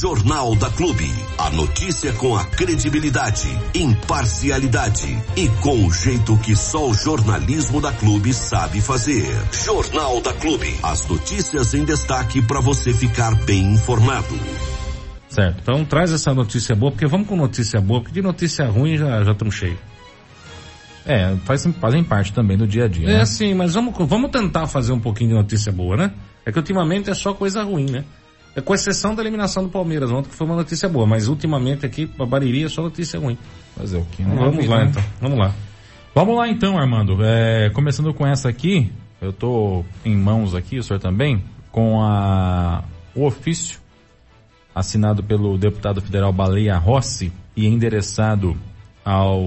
Jornal da Clube. A notícia com a credibilidade, imparcialidade e com o jeito que só o jornalismo da Clube sabe fazer. Jornal da Clube. As notícias em destaque para você ficar bem informado. Certo. Então traz essa notícia boa, porque vamos com notícia boa, porque de notícia ruim já já estamos cheios. É, faz, fazem parte também do dia a dia. É né? sim, mas vamos, vamos tentar fazer um pouquinho de notícia boa, né? É que ultimamente é só coisa ruim, né? É com exceção da eliminação do Palmeiras ontem, que foi uma notícia boa, mas ultimamente aqui, a Bariri é só notícia ruim. Fazer o? Então, Não vamos vida, lá né? então, vamos lá. Vamos lá então, Armando. É, começando com essa aqui, eu tô em mãos aqui, o senhor também, com a, o ofício assinado pelo deputado federal Baleia Rossi e endereçado ao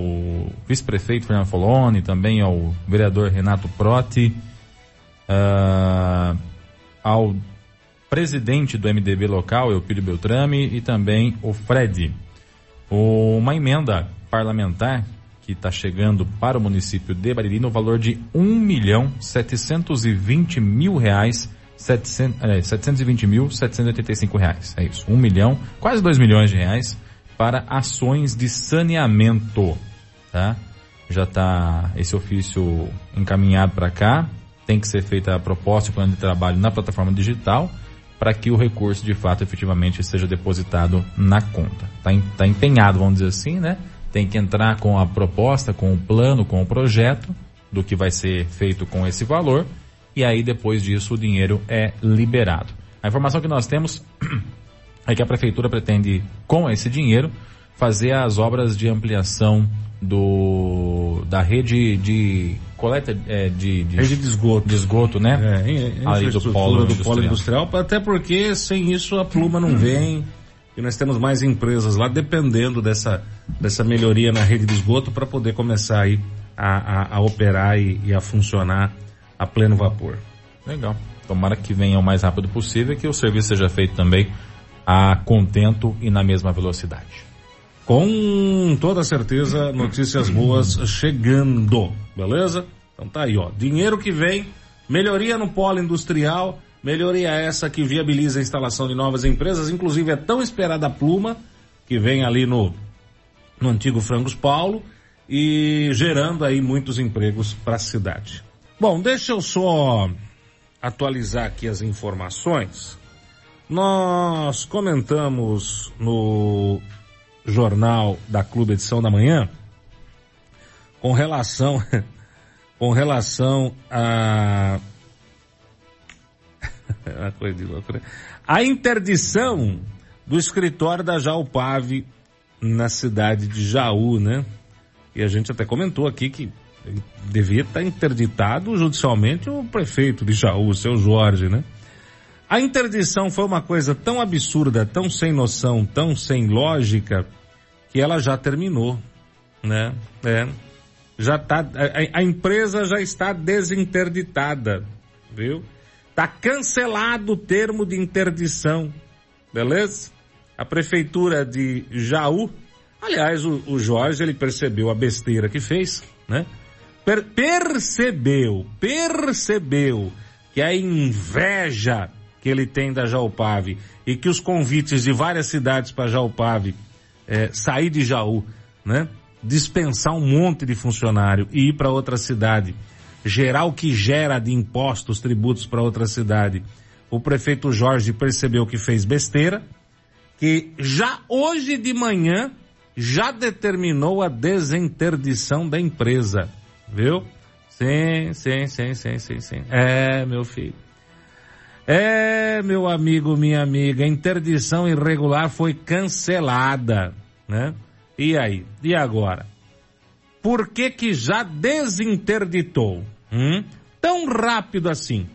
vice-prefeito Fernando Foloni, também ao vereador Renato Protti, ah, ao presidente do MDB local, Eupílio Beltrame, e também o Fred. Uma emenda parlamentar que está chegando para o município de Bariri no valor de um milhão setecentos mil reais 700, é, 720 mil 785 reais. É isso. Um milhão, quase dois milhões de reais para ações de saneamento, tá? Já está esse ofício encaminhado para cá. Tem que ser feita a proposta e plano de trabalho na plataforma digital para que o recurso de fato efetivamente seja depositado na conta. Está tá empenhado, vamos dizer assim, né? Tem que entrar com a proposta, com o plano, com o projeto do que vai ser feito com esse valor e aí depois disso o dinheiro é liberado. A informação que nós temos é que a prefeitura pretende, com esse dinheiro, fazer as obras de ampliação do da rede de coleta é, de, de, Rede de esgoto. de esgoto, né? É, em, em Ali do polo do polo industrial. industrial, até porque sem isso a pluma não vem e nós temos mais empresas lá dependendo dessa, dessa melhoria na rede de esgoto para poder começar aí a, a, a operar e, e a funcionar a pleno vapor. Legal. Tomara que venha o mais rápido possível e que o serviço seja feito também a contento e na mesma velocidade. Com toda certeza, notícias boas chegando, beleza? Então tá aí, ó. Dinheiro que vem, melhoria no polo industrial, melhoria essa que viabiliza a instalação de novas empresas, inclusive é tão esperada a pluma, que vem ali no, no antigo Frangos Paulo, e gerando aí muitos empregos para a cidade. Bom, deixa eu só atualizar aqui as informações. Nós comentamos no jornal da Clube Edição da Manhã com relação com relação a uma coisa de louco, né? a interdição do escritório da Jaupave na cidade de Jaú, né? E a gente até comentou aqui que devia estar interditado judicialmente o prefeito de Jaú, o seu Jorge, né? A interdição foi uma coisa tão absurda, tão sem noção, tão sem lógica, que ela já terminou, né? É. Já tá, a, a empresa já está desinterditada, viu? Tá cancelado o termo de interdição, beleza? A prefeitura de Jaú, aliás, o, o Jorge, ele percebeu a besteira que fez, né? Per percebeu, percebeu que a inveja que ele tem da Jaupave e que os convites de várias cidades para Jaupave é, sair de Jaú, né? Dispensar um monte de funcionário e ir para outra cidade, gerar o que gera de impostos, tributos para outra cidade. O prefeito Jorge percebeu que fez besteira, que já hoje de manhã já determinou a desinterdição da empresa, viu? Sim, sim, sim, sim, sim, sim. É, meu filho. É, meu amigo, minha amiga, interdição irregular foi cancelada, né? E aí? E agora? Por que que já desinterditou? Hum? Tão rápido assim?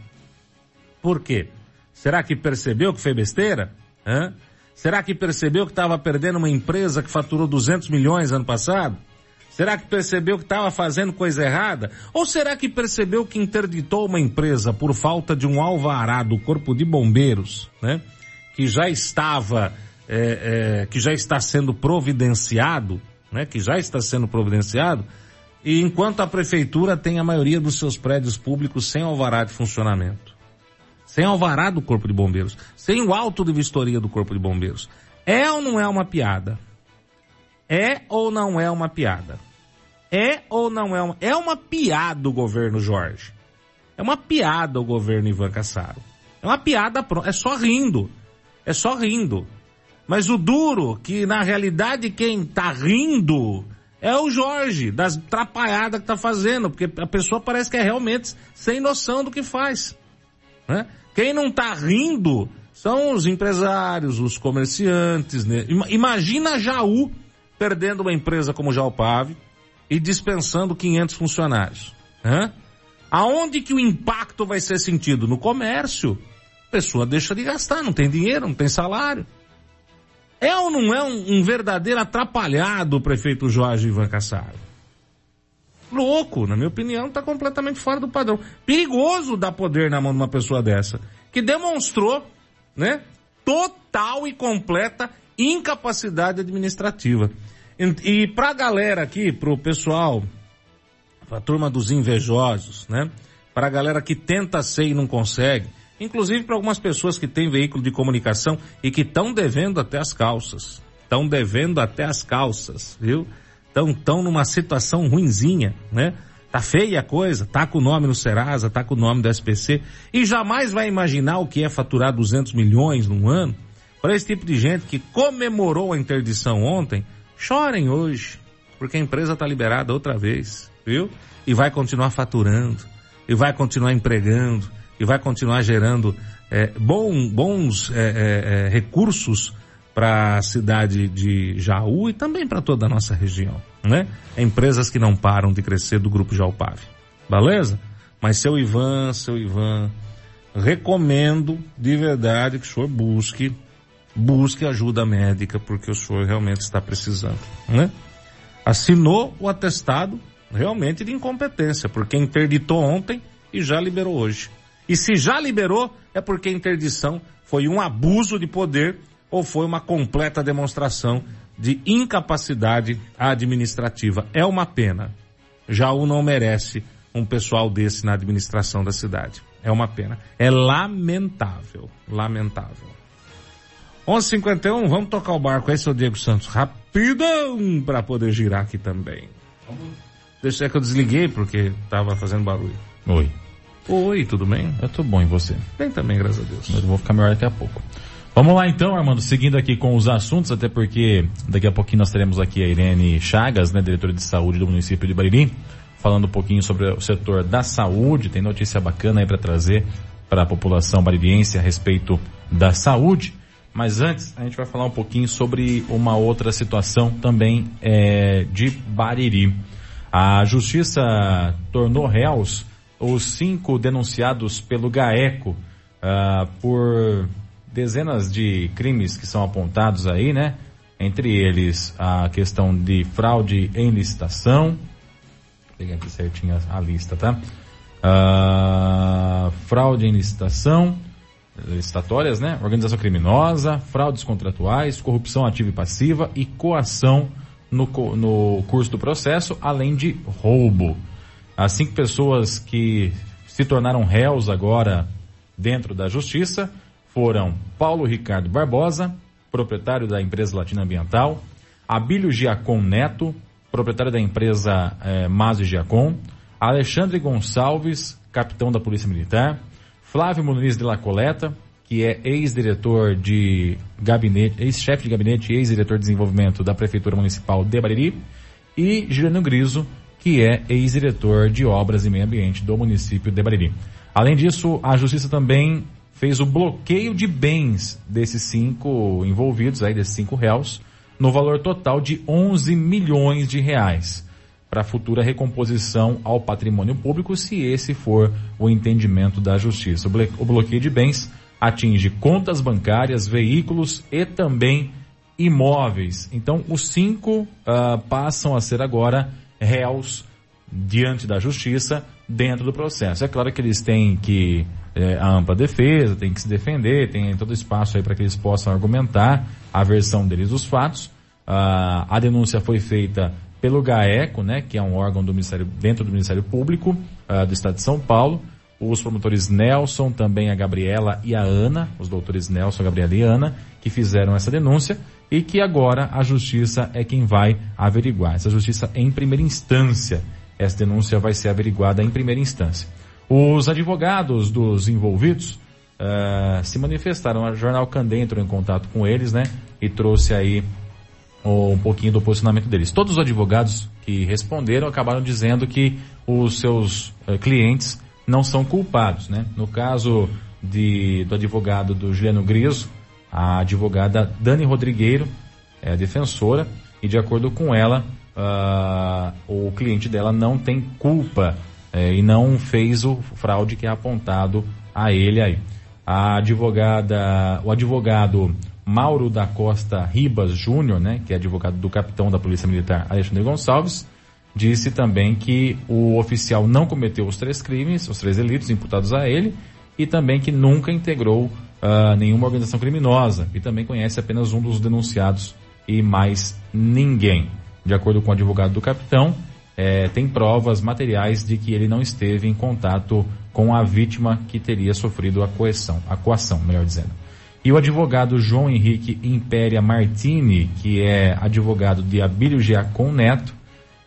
Por quê? Será que percebeu que foi besteira? Hã? Será que percebeu que estava perdendo uma empresa que faturou 200 milhões ano passado? Será que percebeu que estava fazendo coisa errada? Ou será que percebeu que interditou uma empresa por falta de um alvará do Corpo de Bombeiros, né? Que já estava, é, é, que já está sendo providenciado, né? Que já está sendo providenciado, e enquanto a prefeitura tem a maioria dos seus prédios públicos sem alvará de funcionamento. sem alvará do Corpo de Bombeiros, sem o auto de vistoria do Corpo de Bombeiros. É ou não é uma piada? É ou não é uma piada? É ou não é uma... É uma piada o governo Jorge. É uma piada o governo Ivan Cassaro. É uma piada pronta. É só rindo. É só rindo. Mas o duro, que na realidade quem tá rindo é o Jorge, das trapalhadas que tá fazendo, porque a pessoa parece que é realmente sem noção do que faz. Né? Quem não tá rindo são os empresários, os comerciantes. Né? Imagina Jaú perdendo uma empresa como Jalpave e dispensando 500 funcionários. Né? Aonde que o impacto vai ser sentido? No comércio. A pessoa deixa de gastar, não tem dinheiro, não tem salário. É ou não é um, um verdadeiro atrapalhado o prefeito Jorge Ivan Cassaro? Louco, na minha opinião, está completamente fora do padrão. Perigoso dar poder na mão de uma pessoa dessa, que demonstrou, né, total e completa incapacidade administrativa. E, e para a galera aqui, para o pessoal, para a turma dos invejosos, né, para a galera que tenta ser e não consegue, Inclusive para algumas pessoas que têm veículo de comunicação e que estão devendo até as calças. Estão devendo até as calças, viu? Estão tão numa situação ruinzinha, né? Tá feia a coisa, tá com o nome no Serasa, tá com o nome do SPC e jamais vai imaginar o que é faturar 200 milhões num ano. Para esse tipo de gente que comemorou a interdição ontem, chorem hoje, porque a empresa está liberada outra vez, viu? E vai continuar faturando, e vai continuar empregando, e vai continuar gerando é, bom, bons é, é, é recursos para a cidade de Jaú e também para toda a nossa região, né? Empresas que não param de crescer do grupo Jalpave, beleza? Mas seu Ivan, seu Ivan, recomendo de verdade que o senhor busque, busque ajuda médica porque o senhor realmente está precisando, né? Assinou o atestado realmente de incompetência, porque interditou ontem e já liberou hoje. E se já liberou, é porque a interdição foi um abuso de poder ou foi uma completa demonstração de incapacidade administrativa. É uma pena. Jaú não merece um pessoal desse na administração da cidade. É uma pena. É lamentável. Lamentável. 11:51, vamos tocar o barco aí, seu Diego Santos, rapidão para poder girar aqui também. Deixa que eu desliguei porque tava fazendo barulho. Oi. Oi, tudo bem? Eu tô bom, e você? Bem também, graças a Deus. Eu vou ficar melhor daqui a pouco. Vamos lá então, Armando, seguindo aqui com os assuntos, até porque daqui a pouquinho nós teremos aqui a Irene Chagas, né, diretora de saúde do município de Bariri, falando um pouquinho sobre o setor da saúde, tem notícia bacana aí para trazer para a população baririense a respeito da saúde. Mas antes, a gente vai falar um pouquinho sobre uma outra situação também é, de Bariri. A justiça tornou réus os cinco denunciados pelo GAECO uh, por dezenas de crimes que são apontados aí, né? Entre eles a questão de fraude em licitação. Pegar aqui certinho a, a lista, tá? Uh, fraude em licitação, licitatórias, né? Organização criminosa, fraudes contratuais, corrupção ativa e passiva e coação no, no curso do processo, além de roubo. As cinco pessoas que se tornaram réus agora dentro da justiça foram Paulo Ricardo Barbosa, proprietário da empresa Latina Ambiental, Abílio Giacom Neto, proprietário da empresa eh, Giacom, Alexandre Gonçalves, capitão da Polícia Militar, Flávio Muniz de la Coleta, que é ex-diretor de gabinete, ex-chefe de gabinete e ex-diretor de desenvolvimento da Prefeitura Municipal de Bariri, e Juliano Griso, que é ex-diretor de obras e meio ambiente do município de Bariri. Além disso, a justiça também fez o bloqueio de bens desses cinco envolvidos, aí desses cinco réus, no valor total de 11 milhões de reais para futura recomposição ao patrimônio público, se esse for o entendimento da justiça. O bloqueio de bens atinge contas bancárias, veículos e também imóveis. Então, os cinco uh, passam a ser agora réus diante da justiça dentro do processo. É claro que eles têm que é, a ampla defesa, tem que se defender, tem todo espaço aí para que eles possam argumentar a versão deles dos fatos. Ah, a denúncia foi feita pelo GAECO, né, que é um órgão do Ministério, dentro do Ministério Público ah, do Estado de São Paulo. os promotores Nelson, também a Gabriela e a Ana, os doutores Nelson, Gabriela e Ana, que fizeram essa denúncia e que agora a justiça é quem vai averiguar. Essa justiça em primeira instância. Essa denúncia vai ser averiguada em primeira instância. Os advogados dos envolvidos uh, se manifestaram. O jornal Candê entrou em contato com eles, né? E trouxe aí um pouquinho do posicionamento deles. Todos os advogados que responderam acabaram dizendo que os seus uh, clientes não são culpados, né? No caso de, do advogado do Juliano Griso, a advogada Dani Rodrigueiro é defensora e de acordo com ela, uh, o cliente dela não tem culpa é, e não fez o fraude que é apontado a ele aí. A advogada, o advogado Mauro da Costa Ribas Júnior, né, que é advogado do capitão da Polícia Militar Alexandre Gonçalves, disse também que o oficial não cometeu os três crimes, os três delitos imputados a ele, e também que nunca integrou uh, nenhuma organização criminosa, e também conhece apenas um dos denunciados e mais ninguém. De acordo com o advogado do capitão, é, tem provas materiais de que ele não esteve em contato com a vítima que teria sofrido a coação, a coação, melhor dizendo. E o advogado João Henrique Impéria Martini, que é advogado de Abílio Giacom Neto,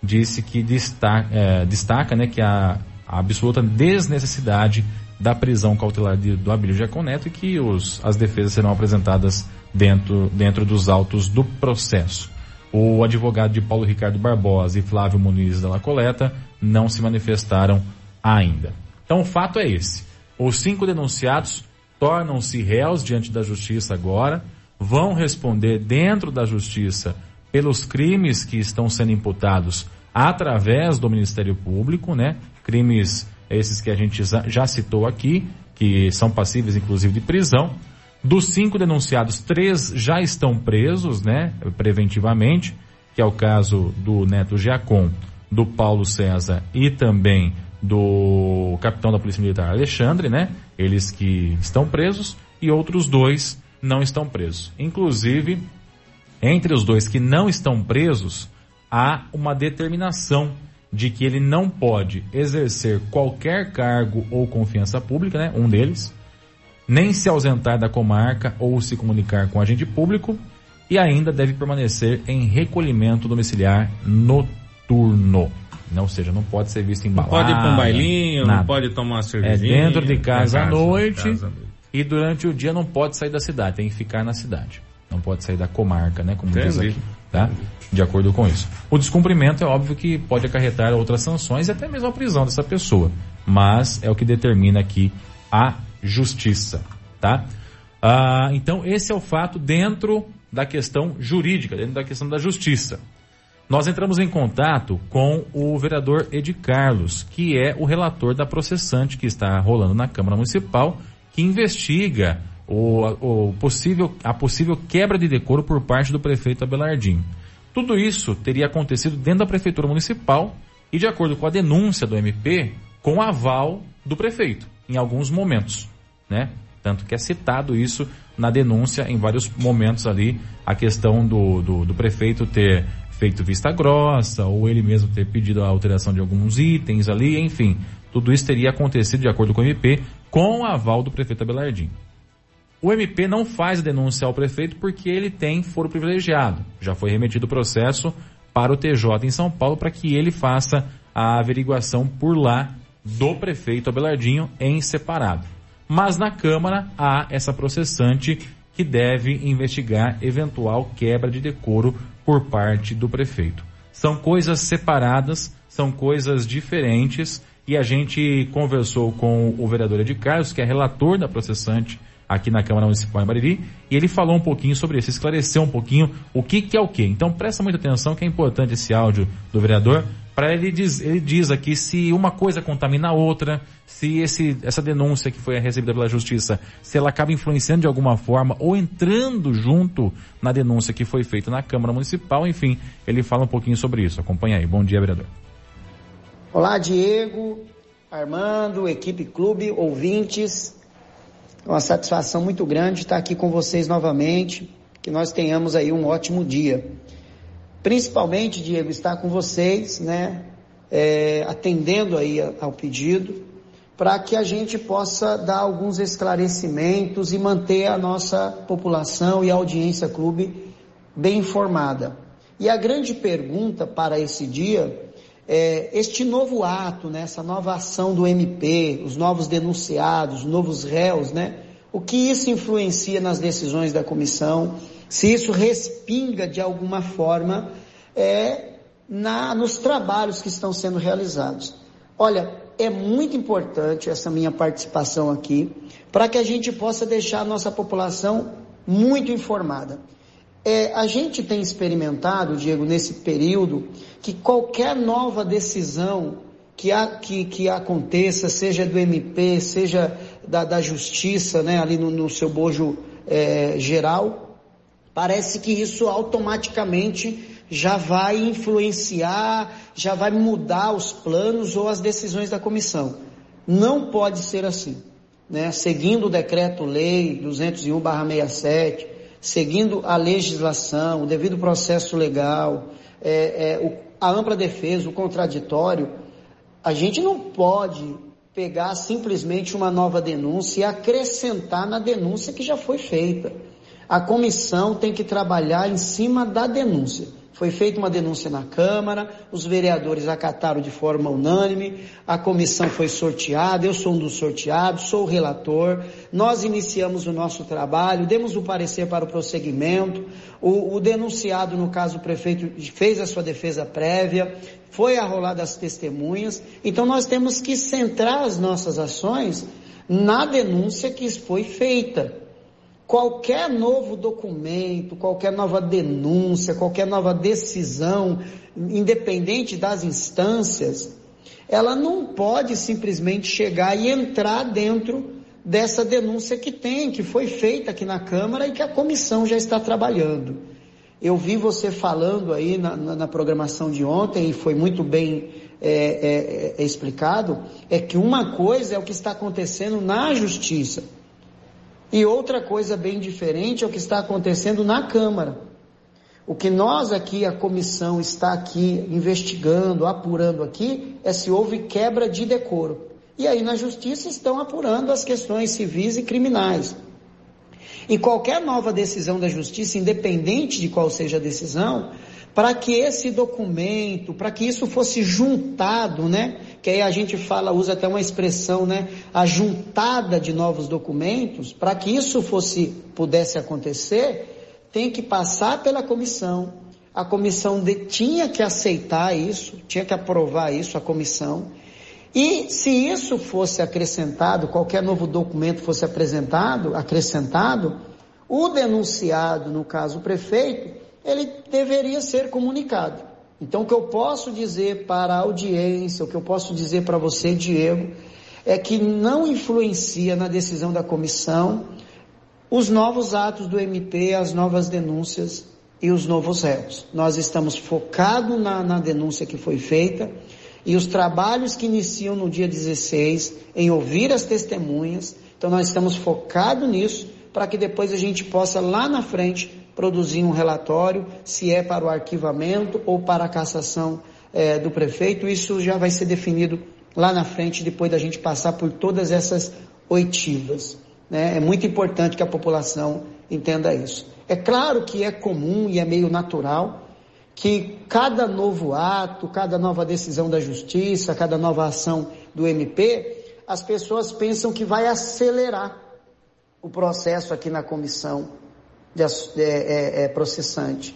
disse que destaca, é, destaca né, que a, a, absoluta desnecessidade da prisão cautelar de, do Abílio Giacom Neto e que os, as defesas serão apresentadas dentro, dentro dos autos do processo. O advogado de Paulo Ricardo Barbosa e Flávio Muniz da La Coleta não se manifestaram ainda. Então o fato é esse. Os cinco denunciados tornam-se réus diante da justiça agora, vão responder dentro da justiça pelos crimes que estão sendo imputados através do Ministério Público, né? Crimes esses que a gente já citou aqui, que são passíveis inclusive de prisão. Dos cinco denunciados, três já estão presos, né, preventivamente, que é o caso do Neto Giacom, do Paulo César e também do capitão da Polícia Militar Alexandre, né? Eles que estão presos e outros dois não estão presos. Inclusive, entre os dois que não estão presos, há uma determinação de que ele não pode exercer qualquer cargo ou confiança pública, né? Um deles, nem se ausentar da comarca ou se comunicar com agente público e ainda deve permanecer em recolhimento domiciliar noturno. Não, ou seja, não pode ser visto em balada. Não pode ir para um bailinho, nada. não pode tomar uma cervejinha. É dentro de casa, à noite, casa. e durante o dia não pode sair da cidade, tem que ficar na cidade. Não pode sair da comarca, né, como Entendi. diz aqui, tá? De acordo com isso. O descumprimento é óbvio que pode acarretar outras sanções e até mesmo a prisão dessa pessoa, mas é o que determina aqui a justiça, tá? Ah, então, esse é o fato dentro da questão jurídica, dentro da questão da justiça. Nós entramos em contato com o vereador Ed Carlos, que é o relator da processante que está rolando na Câmara Municipal, que investiga o, o possível, a possível quebra de decoro por parte do prefeito Abelardinho. Tudo isso teria acontecido dentro da Prefeitura Municipal e, de acordo com a denúncia do MP, com aval do prefeito em alguns momentos, né? Tanto que é citado isso na denúncia em vários momentos ali, a questão do, do, do prefeito ter feito vista grossa, ou ele mesmo ter pedido a alteração de alguns itens ali, enfim. Tudo isso teria acontecido, de acordo com o MP, com o aval do prefeito Abelardinho. O MP não faz denúncia ao prefeito porque ele tem foro privilegiado. Já foi remetido o processo para o TJ em São Paulo para que ele faça a averiguação por lá do prefeito Abelardinho em separado. Mas na Câmara há essa processante que deve investigar eventual quebra de decoro por parte do prefeito. São coisas separadas, são coisas diferentes e a gente conversou com o vereador Ed Carlos, que é relator da processante aqui na Câmara Municipal em Bariri, e ele falou um pouquinho sobre isso, esclareceu um pouquinho o que, que é o que. Então presta muita atenção que é importante esse áudio do vereador, para ele diz, ele diz aqui se uma coisa contamina a outra, se esse, essa denúncia que foi recebida pela justiça, se ela acaba influenciando de alguma forma ou entrando junto na denúncia que foi feita na Câmara Municipal, enfim, ele fala um pouquinho sobre isso. Acompanha aí. Bom dia, vereador. Olá, Diego, Armando, equipe clube, ouvintes. É uma satisfação muito grande estar aqui com vocês novamente. Que nós tenhamos aí um ótimo dia principalmente, Diego, estar com vocês, né, é, atendendo aí ao pedido, para que a gente possa dar alguns esclarecimentos e manter a nossa população e a audiência clube bem informada. E a grande pergunta para esse dia é este novo ato, né, essa nova ação do MP, os novos denunciados, os novos réus, né? O que isso influencia nas decisões da comissão? Se isso respinga de alguma forma é, na, nos trabalhos que estão sendo realizados. Olha, é muito importante essa minha participação aqui, para que a gente possa deixar a nossa população muito informada. É, a gente tem experimentado, Diego, nesse período, que qualquer nova decisão que, a, que, que aconteça, seja do MP, seja da, da Justiça, né, ali no, no seu bojo é, geral, parece que isso automaticamente já vai influenciar, já vai mudar os planos ou as decisões da comissão. Não pode ser assim. Né? Seguindo o decreto-lei 201-67, seguindo a legislação, o devido processo legal, é, é, o, a ampla defesa, o contraditório, a gente não pode pegar simplesmente uma nova denúncia e acrescentar na denúncia que já foi feita. A comissão tem que trabalhar em cima da denúncia. Foi feita uma denúncia na Câmara, os vereadores acataram de forma unânime, a comissão foi sorteada, eu sou um dos sorteados, sou o relator, nós iniciamos o nosso trabalho, demos o parecer para o prosseguimento, o, o denunciado, no caso o prefeito, fez a sua defesa prévia, foi arrolada as testemunhas, então nós temos que centrar as nossas ações na denúncia que foi feita qualquer novo documento, qualquer nova denúncia, qualquer nova decisão, independente das instâncias, ela não pode simplesmente chegar e entrar dentro dessa denúncia que tem, que foi feita aqui na Câmara e que a comissão já está trabalhando. Eu vi você falando aí na, na, na programação de ontem e foi muito bem é, é, é, explicado, é que uma coisa é o que está acontecendo na justiça. E outra coisa bem diferente é o que está acontecendo na Câmara. O que nós aqui, a comissão, está aqui investigando, apurando aqui, é se houve quebra de decoro. E aí na justiça estão apurando as questões civis e criminais. E qualquer nova decisão da justiça, independente de qual seja a decisão, para que esse documento, para que isso fosse juntado, né? Que aí a gente fala, usa até uma expressão, né? A juntada de novos documentos, para que isso fosse, pudesse acontecer, tem que passar pela comissão. A comissão de, tinha que aceitar isso, tinha que aprovar isso, a comissão. E se isso fosse acrescentado, qualquer novo documento fosse apresentado, acrescentado, o denunciado, no caso o prefeito, ele deveria ser comunicado. Então, o que eu posso dizer para a audiência, o que eu posso dizer para você, Diego, é que não influencia na decisão da comissão os novos atos do MP, as novas denúncias e os novos réus. Nós estamos focados na, na denúncia que foi feita e os trabalhos que iniciam no dia 16 em ouvir as testemunhas. Então, nós estamos focados nisso para que depois a gente possa lá na frente produzir um relatório, se é para o arquivamento ou para a cassação é, do prefeito, isso já vai ser definido lá na frente, depois da gente passar por todas essas oitivas. Né? É muito importante que a população entenda isso. É claro que é comum e é meio natural que cada novo ato, cada nova decisão da justiça, cada nova ação do MP, as pessoas pensam que vai acelerar o processo aqui na comissão de, é, é, é, processante.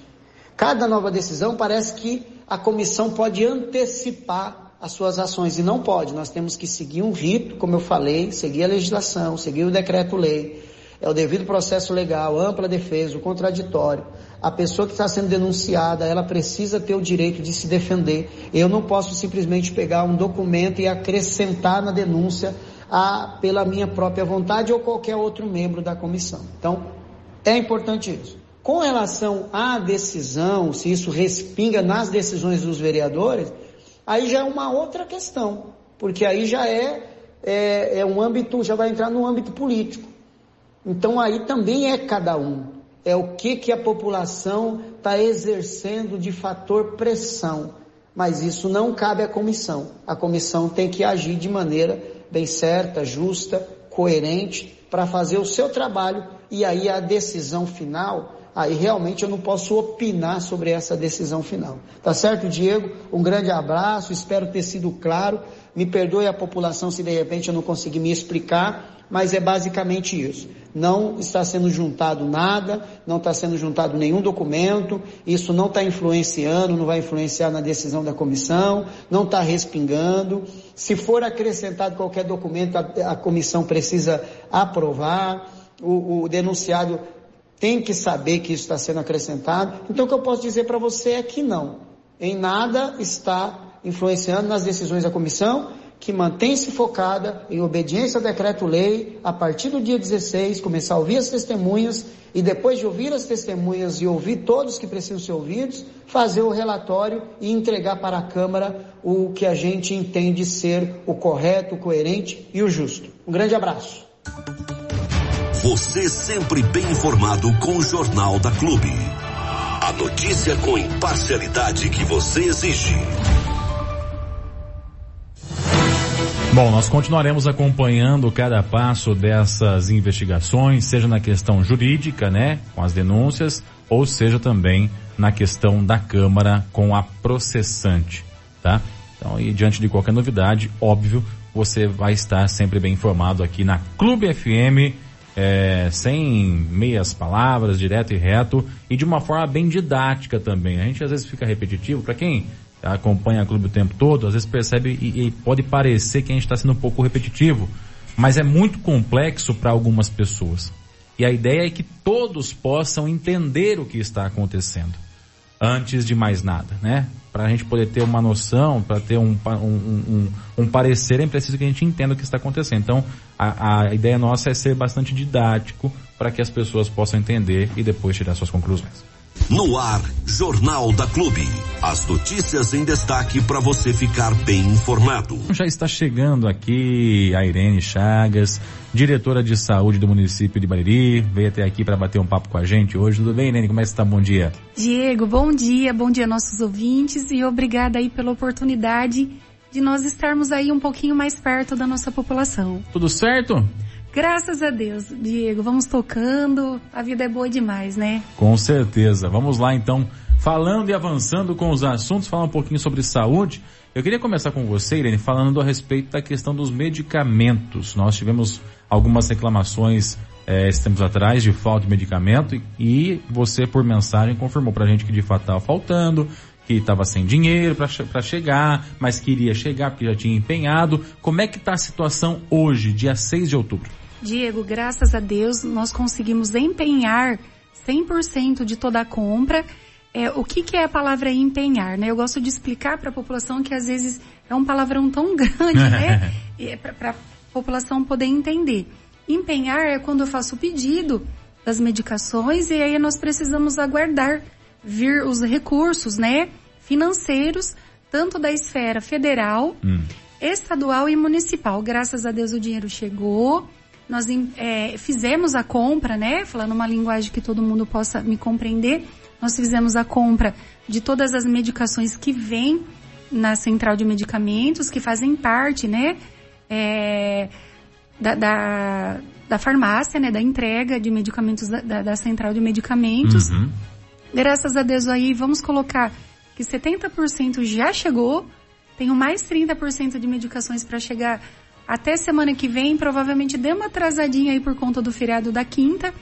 Cada nova decisão parece que a comissão pode antecipar as suas ações e não pode. Nós temos que seguir um rito, como eu falei, seguir a legislação, seguir o decreto-lei, é o devido processo legal, ampla defesa, o contraditório. A pessoa que está sendo denunciada, ela precisa ter o direito de se defender. Eu não posso simplesmente pegar um documento e acrescentar na denúncia a, pela minha própria vontade ou qualquer outro membro da comissão. Então, é importante isso. Com relação à decisão, se isso respinga nas decisões dos vereadores, aí já é uma outra questão, porque aí já é, é, é um âmbito, já vai entrar no âmbito político. Então aí também é cada um. É o que, que a população está exercendo de fator pressão. Mas isso não cabe à comissão. A comissão tem que agir de maneira bem certa, justa, coerente, para fazer o seu trabalho e aí a decisão final aí realmente eu não posso opinar sobre essa decisão final. Tá certo, Diego? Um grande abraço, espero ter sido claro. Me perdoe a população se de repente eu não conseguir me explicar, mas é basicamente isso. Não está sendo juntado nada, não está sendo juntado nenhum documento, isso não está influenciando, não vai influenciar na decisão da comissão, não está respingando. Se for acrescentado qualquer documento, a, a comissão precisa aprovar. O, o denunciado tem que saber que isso está sendo acrescentado. Então o que eu posso dizer para você é que não. Em nada está influenciando nas decisões da comissão, que mantém-se focada em obediência ao decreto-lei, a partir do dia 16, começar a ouvir as testemunhas e depois de ouvir as testemunhas e ouvir todos que precisam ser ouvidos, fazer o relatório e entregar para a Câmara o que a gente entende ser o correto, o coerente e o justo. Um grande abraço. Você sempre bem informado com o Jornal da Clube. A notícia com imparcialidade que você exige. Bom, nós continuaremos acompanhando cada passo dessas investigações, seja na questão jurídica, né, com as denúncias, ou seja também na questão da Câmara com a processante, tá? Então, e diante de qualquer novidade, óbvio, você vai estar sempre bem informado aqui na Clube FM é, sem meias palavras, direto e reto, e de uma forma bem didática também. A gente às vezes fica repetitivo, para quem acompanha a clube o tempo todo, às vezes percebe e, e pode parecer que a gente está sendo um pouco repetitivo, mas é muito complexo para algumas pessoas. E a ideia é que todos possam entender o que está acontecendo antes de mais nada, né? Para a gente poder ter uma noção, para ter um, um, um, um, parecer, é preciso que a gente entenda o que está acontecendo. Então, a, a ideia nossa é ser bastante didático para que as pessoas possam entender e depois tirar suas conclusões. No ar, Jornal da Clube. As notícias em destaque para você ficar bem informado. Já está chegando aqui a Irene Chagas, diretora de saúde do município de Bariri. Veio até aqui para bater um papo com a gente hoje. Tudo bem, Irene? Como é que está? Bom dia. Diego, bom dia. Bom dia nossos ouvintes e obrigada aí pela oportunidade de nós estarmos aí um pouquinho mais perto da nossa população. Tudo certo? Graças a Deus, Diego, vamos tocando, a vida é boa demais, né? Com certeza. Vamos lá então, falando e avançando com os assuntos, falar um pouquinho sobre saúde. Eu queria começar com você, Irene, falando a respeito da questão dos medicamentos. Nós tivemos algumas reclamações é, esses tempos atrás de falta de medicamento e você por mensagem confirmou pra gente que de fato estava faltando, que estava sem dinheiro para chegar, mas queria chegar porque já tinha empenhado. Como é que está a situação hoje, dia 6 de outubro? Diego, graças a Deus, nós conseguimos empenhar 100% de toda a compra. É, o que, que é a palavra empenhar, né? Eu gosto de explicar para a população que às vezes é um palavrão tão grande, né? É para a população poder entender. Empenhar é quando eu faço o pedido das medicações e aí nós precisamos aguardar vir os recursos, né? Financeiros, tanto da esfera federal, hum. estadual e municipal. Graças a Deus o dinheiro chegou nós é, fizemos a compra, né? Falando uma linguagem que todo mundo possa me compreender, nós fizemos a compra de todas as medicações que vêm na central de medicamentos, que fazem parte, né? É, da, da, da, farmácia, né? Da entrega de medicamentos da, da, da central de medicamentos. Uhum. Graças a Deus aí, vamos colocar que 70% já chegou, tenho mais 30% de medicações para chegar até semana que vem, provavelmente dê uma atrasadinha aí por conta do feriado da quinta,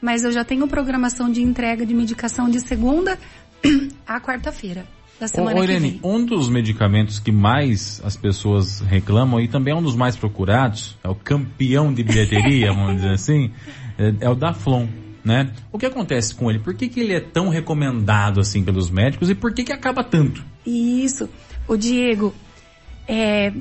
mas eu já tenho programação de entrega de medicação de segunda a quarta-feira da semana ô, ô, Irene, que vem. Um dos medicamentos que mais as pessoas reclamam e também é um dos mais procurados, é o campeão de bilheteria, vamos dizer assim, é, é o Daflon. Né? O que acontece com ele? Por que, que ele é tão recomendado assim pelos médicos e por que, que acaba tanto? Isso. O Diego, é,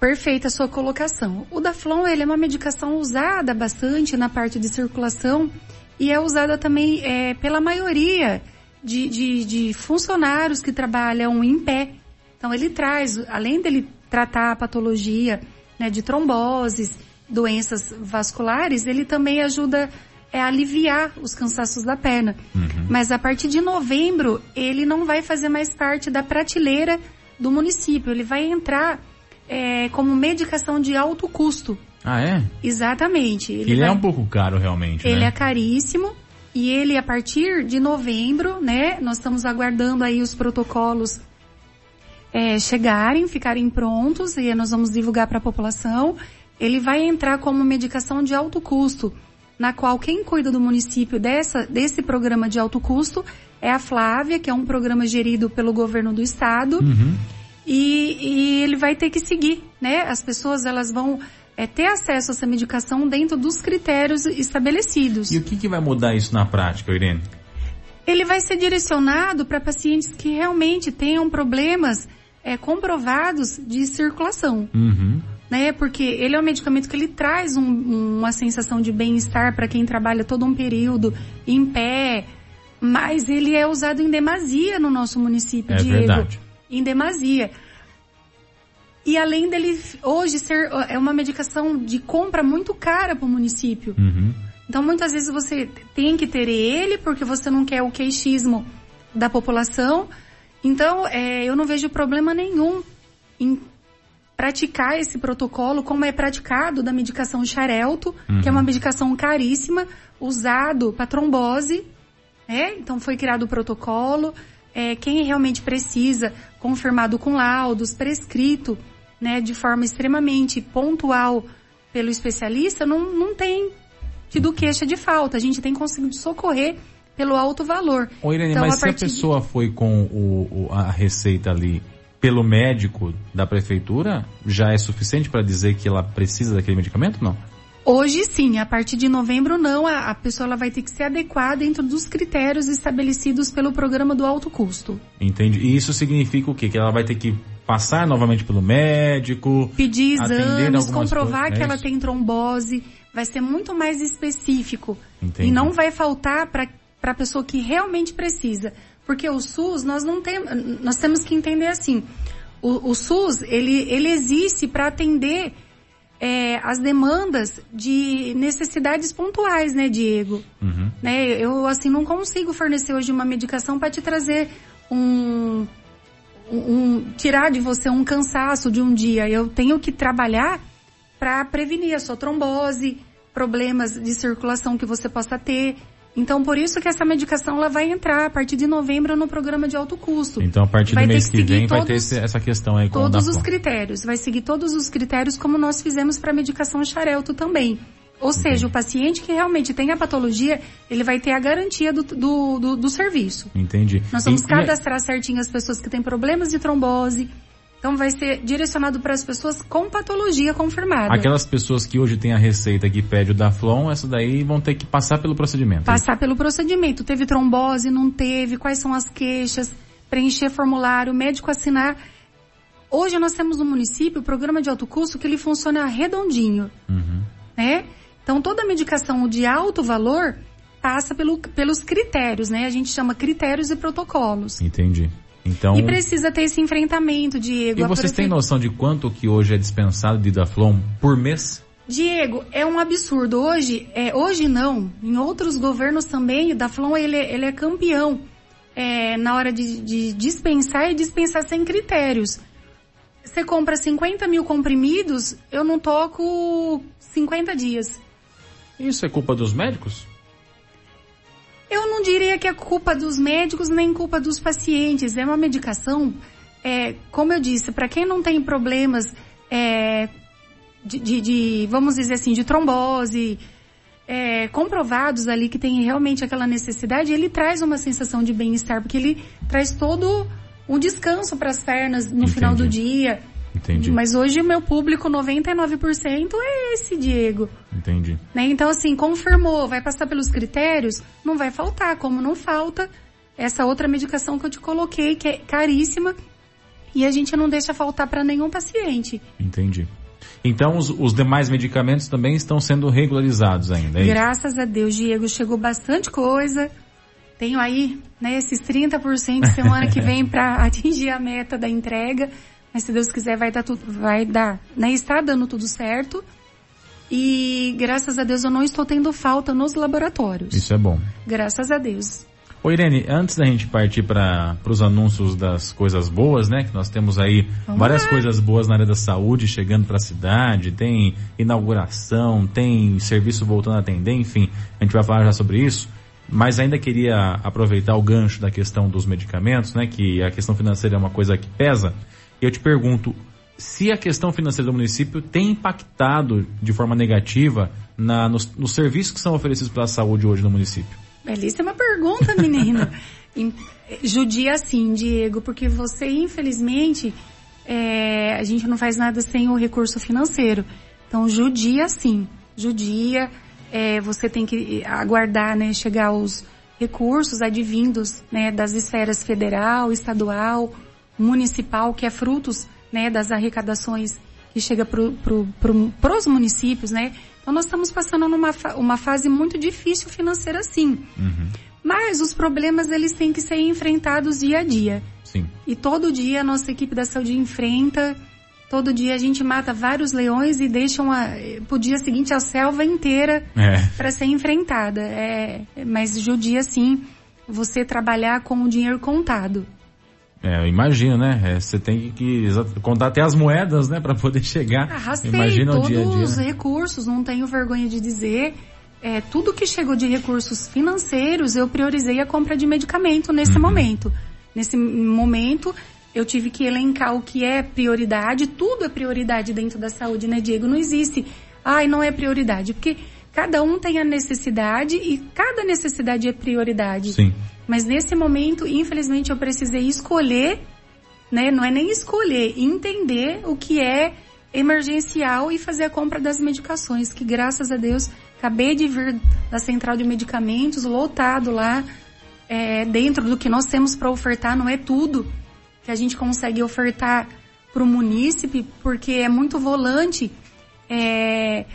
Perfeita a sua colocação. O Daflon ele é uma medicação usada bastante na parte de circulação e é usada também é, pela maioria de, de, de, funcionários que trabalham em pé. Então ele traz, além dele tratar a patologia né, de tromboses, doenças vasculares, ele também ajuda é, a aliviar os cansaços da perna. Uhum. Mas a partir de novembro ele não vai fazer mais parte da prateleira do município. Ele vai entrar é, como medicação de alto custo. Ah, é? Exatamente. Ele, ele é vai... é um pouco caro realmente, Ele né? é caríssimo. E ele, a partir de novembro, né, nós estamos aguardando aí os protocolos é, chegarem, ficarem prontos, e nós vamos divulgar para a população. Ele vai entrar como medicação de alto custo, na qual quem cuida do município dessa, desse programa de alto custo é a Flávia, que é um programa gerido pelo governo do estado. Uhum. E, e ele vai ter que seguir, né? As pessoas elas vão é ter acesso a essa medicação dentro dos critérios estabelecidos. E o que, que vai mudar isso na prática, Irene? Ele vai ser direcionado para pacientes que realmente tenham problemas é, comprovados de circulação. Uhum. Né? Porque ele é um medicamento que ele traz um, uma sensação de bem-estar para quem trabalha todo um período em pé, mas ele é usado em demasia no nosso município, é Diego. Verdade. Em demasia. E além dele hoje ser é uma medicação de compra muito cara para o município. Uhum. Então muitas vezes você tem que ter ele porque você não quer o queixismo da população. Então é, eu não vejo problema nenhum em praticar esse protocolo como é praticado da medicação Xarelto, uhum. que é uma uhum. medicação caríssima, usado para trombose. Né? Então foi criado o protocolo. É, quem realmente precisa, confirmado com laudos, prescrito né, de forma extremamente pontual pelo especialista, não, não tem tido queixa de falta. A gente tem conseguido socorrer pelo alto valor. Ô Irene, então, mas a se a pessoa de... foi com o, o, a receita ali pelo médico da prefeitura, já é suficiente para dizer que ela precisa daquele medicamento, não? Hoje sim, a partir de novembro não, a, a pessoa ela vai ter que se adequar dentro dos critérios estabelecidos pelo programa do alto custo. Entendi. E isso significa o quê? Que ela vai ter que passar novamente pelo médico, pedir exames, comprovar coisas, que é ela tem trombose, vai ser muito mais específico. Entendi. E não vai faltar para a pessoa que realmente precisa. Porque o SUS, nós não temos, nós temos que entender assim, o, o SUS, ele, ele existe para atender é, as demandas de necessidades pontuais, né, Diego? Uhum. Né, eu, assim, não consigo fornecer hoje uma medicação para te trazer um, um, tirar de você um cansaço de um dia. Eu tenho que trabalhar para prevenir a sua trombose, problemas de circulação que você possa ter. Então, por isso que essa medicação ela vai entrar a partir de novembro no programa de alto custo. Então, a partir vai do mês que, que vem todos, vai ter essa questão aí com Todos os critérios. Vai seguir todos os critérios como nós fizemos para a medicação Xarelto também. Ou Entendi. seja, o paciente que realmente tem a patologia, ele vai ter a garantia do, do, do, do serviço. Entendi. Nós vamos e, cadastrar e... certinho as pessoas que têm problemas de trombose, então vai ser direcionado para as pessoas com patologia confirmada. Aquelas pessoas que hoje têm a receita que pede o Daflon, essa daí vão ter que passar pelo procedimento. Passar pelo procedimento. Teve trombose, não teve, quais são as queixas, preencher formulário, médico assinar. Hoje nós temos no município o programa de alto custo que ele funciona redondinho. Uhum. Né? Então toda medicação de alto valor passa pelo, pelos critérios, né? A gente chama critérios e protocolos. Entendi. Então... E precisa ter esse enfrentamento, Diego. E vocês têm noção de quanto que hoje é dispensado de Daflon por mês? Diego, é um absurdo. Hoje, é, hoje não. Em outros governos também, o Daflon ele, ele é campeão é, na hora de, de dispensar e dispensar sem critérios. Você compra 50 mil comprimidos, eu não toco 50 dias. Isso é culpa dos médicos? Eu não diria que é culpa dos médicos nem culpa dos pacientes. É uma medicação, é, como eu disse, para quem não tem problemas é, de, de, de, vamos dizer assim, de trombose, é, comprovados ali que tem realmente aquela necessidade, ele traz uma sensação de bem-estar, porque ele traz todo um descanso para as pernas no Entendi. final do dia. Entendi. Mas hoje o meu público, 99% é esse, Diego. Entendi. Né? Então, assim, confirmou, vai passar pelos critérios, não vai faltar, como não falta essa outra medicação que eu te coloquei, que é caríssima, e a gente não deixa faltar para nenhum paciente. Entendi. Então, os, os, demais medicamentos também estão sendo regularizados ainda, é Graças a Deus, Diego, chegou bastante coisa. Tenho aí, né, esses 30% semana que vem para atingir a meta da entrega. Mas se Deus quiser vai dar tudo, vai dar, né? Está dando tudo certo. E graças a Deus eu não estou tendo falta nos laboratórios. Isso é bom. Graças a Deus. Ô Irene, antes da gente partir para os anúncios das coisas boas, né? Que nós temos aí Vamos várias lá. coisas boas na área da saúde chegando para a cidade, tem inauguração, tem serviço voltando a atender, enfim, a gente vai falar já sobre isso. Mas ainda queria aproveitar o gancho da questão dos medicamentos, né? Que a questão financeira é uma coisa que pesa. E eu te pergunto, se a questão financeira do município tem impactado de forma negativa na, nos, nos serviços que são oferecidos pela saúde hoje no município? Belíssima pergunta, menino. Judia sim, Diego, porque você, infelizmente, é, a gente não faz nada sem o recurso financeiro. Então, judia sim. Judia, é, você tem que aguardar, né, chegar os recursos advindos, né, das esferas federal, estadual, municipal, que é frutos, né, das arrecadações que chega para pro, pro, pros municípios, né? Então nós estamos passando numa uma fase muito difícil financeira sim. Mas os problemas eles têm que ser enfrentados dia a dia. Sim. E todo dia a nossa equipe da saúde enfrenta, todo dia a gente mata vários leões e deixa uma, pro dia seguinte a selva inteira É. para ser enfrentada. É, mas judia sim você trabalhar com o dinheiro contado. É, eu imagino, né? É, Você tem que contar até as moedas, né, para poder chegar. Arrastei Imagina o todos dia a dia. os né? recursos, não tenho vergonha de dizer. É, tudo que chegou de recursos financeiros, eu priorizei a compra de medicamento nesse Uhum. momento. Nesse momento, eu tive que elencar o que é prioridade. Tudo é prioridade dentro da saúde, né, Diego? Não existe, ai, não é prioridade. Porque cada um tem a necessidade e cada necessidade é prioridade. Sim. Mas nesse momento, infelizmente, eu precisei escolher, né? Não é nem escolher, entender o que é emergencial e fazer a compra das medicações, que graças a Deus acabei de vir da central de medicamentos, lotado lá, é, dentro do que nós temos para ofertar, não é tudo que a gente consegue ofertar para o munícipe, porque é muito volante, é,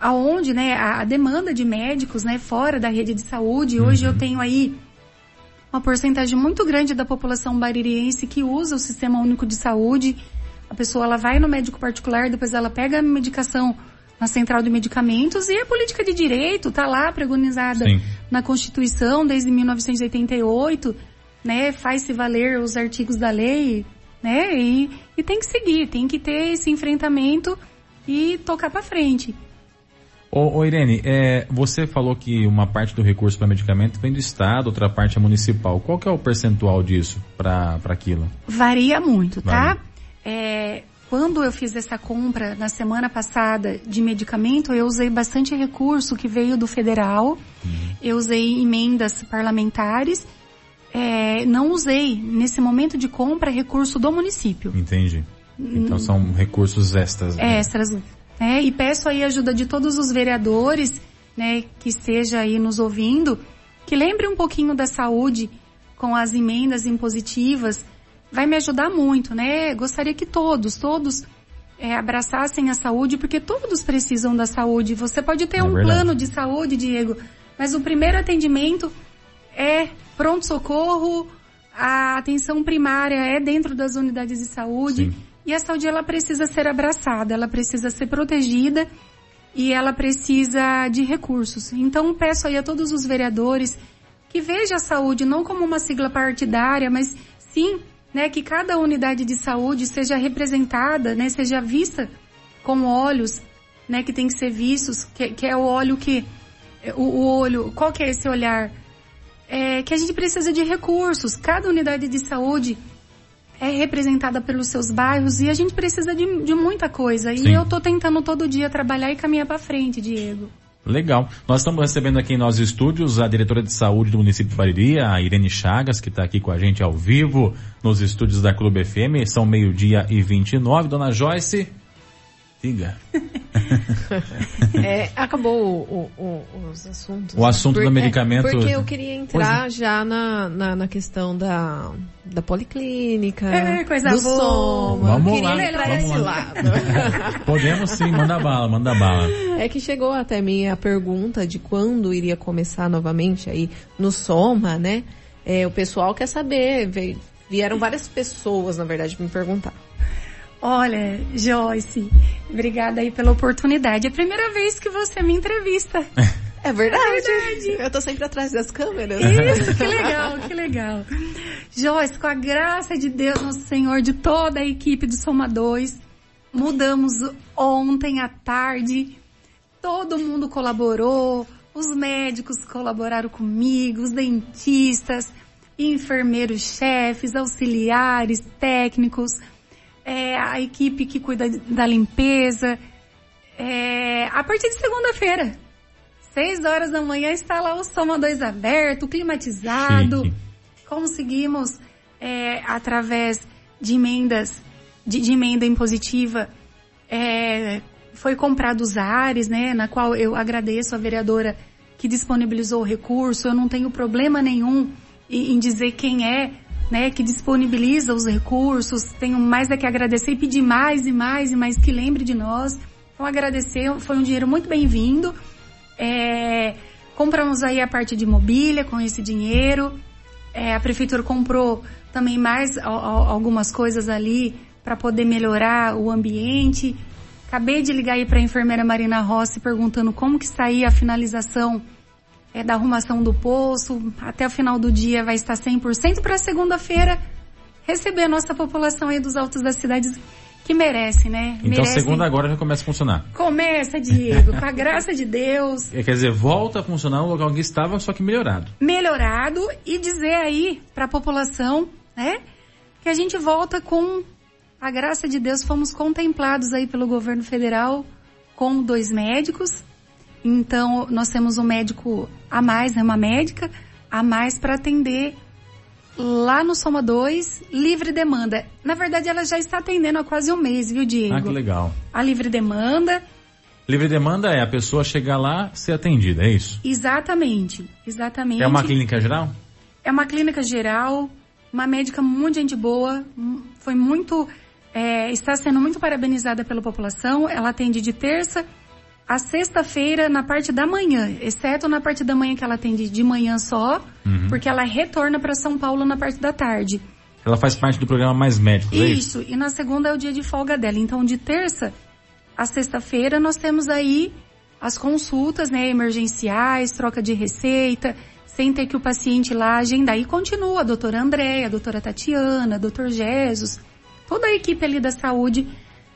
aonde, né, a, a demanda de médicos, né, fora da rede de saúde. Hoje eu tenho aí uma porcentagem muito grande da população baririense que usa o Sistema Único de Saúde. A pessoa ela vai no médico particular, depois ela pega a medicação na central de medicamentos e a política de direito está lá pregonizada Sim. na Constituição desde 1988, né? Faz-se valer os artigos da lei, né? E, e tem que seguir, tem que ter esse enfrentamento e tocar para frente. Ô, ô Irene, é, você falou que uma parte do recurso para medicamento vem do Estado, outra parte é municipal. Qual que é o percentual disso para aquilo? Varia muito, tá? Varia. É, quando eu fiz essa compra na semana passada de medicamento, eu usei bastante recurso que veio do federal. Eu usei emendas parlamentares. É, não usei, nesse momento de compra, recurso do município. Entendi. Então são recursos extras. né? extras. Né? E peço aí a ajuda de todos os vereadores, né, que esteja aí nos ouvindo, que lembre um pouquinho da saúde com as emendas impositivas. Vai me ajudar muito, né? Gostaria que todos, todos é, abraçassem a saúde, porque todos precisam da saúde. Você pode ter É um verdade. plano de saúde, Diego, mas o primeiro atendimento é pronto-socorro, a atenção primária é dentro das unidades de saúde. Sim. E a saúde ela precisa ser abraçada, ela precisa ser protegida e ela precisa de recursos. Então peço aí a todos os vereadores que vejam a saúde não como uma sigla partidária, mas sim, né, que cada unidade de saúde seja representada, né, seja vista com olhos, né, que tem que ser vistos, que, que é o olho que o, o olho, qual que é esse olhar? É que a gente precisa de recursos. Cada unidade de saúde é representada pelos seus bairros e a gente precisa de, de muita coisa. Sim. E eu tô tentando todo dia trabalhar e caminhar para frente, Diego. Legal. Nós estamos recebendo aqui em nossos estúdios a diretora de saúde do município de Bariri, a Irene Chagas, que está aqui com a gente ao vivo nos estúdios da Clube FM. São meio-dia e 29. Dona Joyce, diga. É, acabou o- o- o- os assuntos. O assunto do Por- é, medicamento- porque eu queria entrar Pois já na, na, na questão da, da policlínica, É, coisa do boa. soma. Vamos queria lá, entrar vamos nesse lá. lado. Podemos sim, manda bala, manda bala. É que chegou até mim a pergunta de quando iria começar novamente aí no Soma, né? É, o pessoal quer saber, veio- vieram várias pessoas, na verdade, me perguntar. Olha, Joyce, obrigada aí pela oportunidade. É a primeira vez que você me entrevista. É verdade. É verdade. Eu tô sempre atrás das câmeras. Isso, que legal, que legal. Joyce, com a graça de Deus, nosso Senhor, de toda a equipe do Soma 2, mudamos ontem à tarde. Todo mundo colaborou, os médicos colaboraram comigo, os dentistas, enfermeiros, chefes, auxiliares, técnicos, é, a equipe que cuida da limpeza. É, a partir de segunda-feira, seis horas da manhã, está lá o Soma 2 aberto, climatizado. Chique. Conseguimos, é, através de emendas, de, de emenda impositiva, é, foi comprado os ares, né, na qual eu agradeço a vereadora que disponibilizou o recurso. Eu não tenho problema nenhum em, em dizer quem é né, que disponibiliza os recursos, tenho mais a que agradecer e pedir mais e mais e mais que lembre de nós. Então agradecer, foi um dinheiro muito bem-vindo. É, compramos aí a parte de mobília com esse dinheiro. É, a prefeitura comprou também mais algumas coisas ali para poder melhorar o ambiente. Acabei de ligar aí para a enfermeira Marina Rossi perguntando como que saía a finalização é, da arrumação do poço, até o final do dia vai estar 100% para segunda-feira receber a nossa população aí dos altos das cidades que merece, né? Então segunda agora já começa a funcionar. Começa, Diego, com a graça de Deus. É, quer dizer, volta a funcionar no local que estava, só que melhorado. Melhorado e dizer aí para a população, né, que a gente volta com a graça de Deus, fomos contemplados aí pelo governo federal com dois médicos, então, nós temos um médico a mais, né, uma médica a mais para atender lá no Soma 2, livre demanda. Na verdade, ela já está atendendo há quase um mês, viu, Diego? Ah, que legal. A livre demanda. Livre demanda é a pessoa chegar lá ser atendida, é isso? Exatamente, exatamente. É uma clínica geral? É uma clínica geral, uma médica muito gente boa, foi muito, é, está sendo muito parabenizada pela população. Ela atende de terça a sexta-feira na parte da manhã, exceto na parte da manhã que ela atende de manhã só, uhum. porque ela retorna para São Paulo na parte da tarde. Ela faz parte do programa Mais Médicos, é isso? Isso, e na segunda é o dia de folga dela. Então, de terça a sexta-feira, nós temos aí as consultas, né, emergenciais, troca de receita, sem ter que o paciente lá agendar. E continua a doutora Andréia, a doutora Tatiana, doutor Jesus, toda a equipe ali da saúde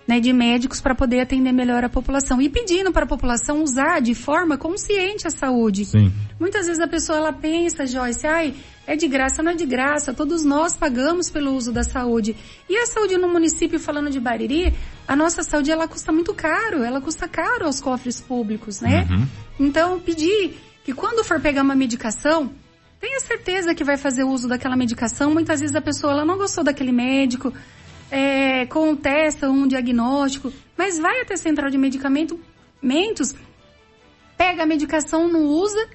né, de médicos para poder atender melhor a população e pedindo para a população usar de forma consciente a saúde. Sim. Muitas vezes a pessoa ela pensa, Joyce, ai, é de graça, não é de graça, todos nós pagamos pelo uso da saúde. E a saúde no município, falando de Bariri, a nossa saúde ela custa muito caro, ela custa caro aos cofres públicos, né? Uhum. Então, pedir que quando for pegar uma medicação, tenha certeza que vai fazer uso daquela medicação. Muitas vezes a pessoa ela não gostou daquele médico, é, contesta um diagnóstico, mas vai até a central de medicamentos, pega a medicação, não usa.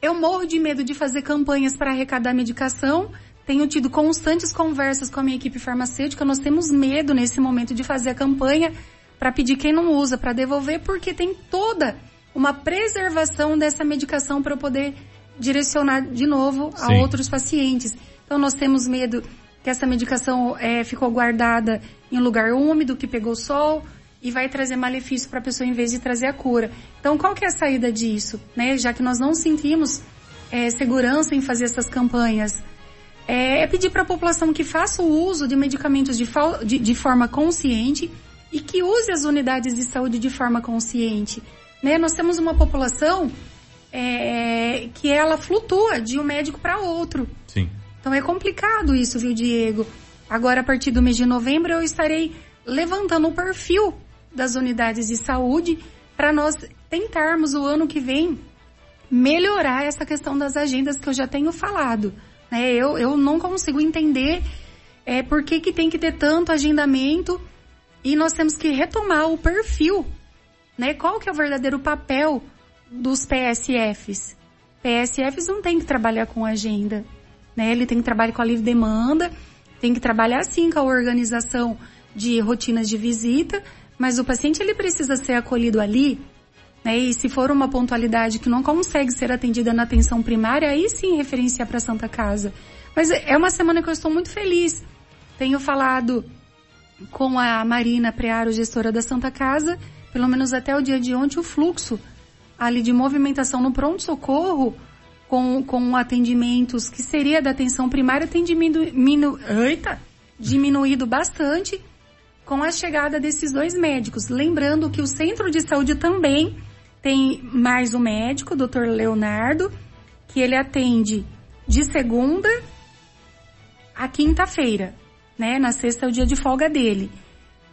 Eu morro de medo de fazer campanhas para arrecadar medicação. Tenho tido constantes conversas com a minha equipe farmacêutica. Nós temos medo nesse momento de fazer a campanha para pedir quem não usa, para devolver, porque tem toda uma preservação dessa medicação para eu poder direcionar de novo a Sim. outros pacientes. Então nós temos medo que essa medicação é, ficou guardada em lugar úmido, que pegou sol e vai trazer malefício para a pessoa em vez de trazer a cura. Então, qual que é a saída disso? Né? Já que nós não sentimos é, segurança em fazer essas campanhas, é, é pedir para a população que faça o uso de medicamentos de, de, de, forma consciente e que use as unidades de saúde de forma consciente. Né? Nós temos uma população é, que ela flutua de um médico para outro. Então é complicado isso, viu, Diego? Agora, a partir do mês de novembro, eu estarei levantando o perfil das unidades de saúde para nós tentarmos o ano que vem melhorar essa questão das agendas que eu já tenho falado. Né? Eu, eu não consigo entender é, por que, que tem que ter tanto agendamento e nós temos que retomar o perfil. Né? Qual que é o verdadeiro papel dos PSFs? PSFs não tem que trabalhar com agenda. Né? Ele tem que trabalhar com a livre demanda, tem que trabalhar sim com a organização de rotinas de visita, mas o paciente ele precisa ser acolhido ali, né? E se for uma pontualidade que não consegue ser atendida na atenção primária, aí sim referenciar para a Santa Casa. Mas é uma semana que eu estou muito feliz. Tenho falado com a Marina Prearo, gestora da Santa Casa, pelo menos até o dia de ontem, o fluxo ali de movimentação no pronto-socorro, com, com atendimentos que seria da atenção primária, tem diminu, eita, diminuído bastante com a chegada desses dois médicos. Lembrando que o centro de saúde também tem mais um médico, o Dr. Leonardo, que ele atende de segunda a quinta-feira, né? Na sexta é o dia de folga dele.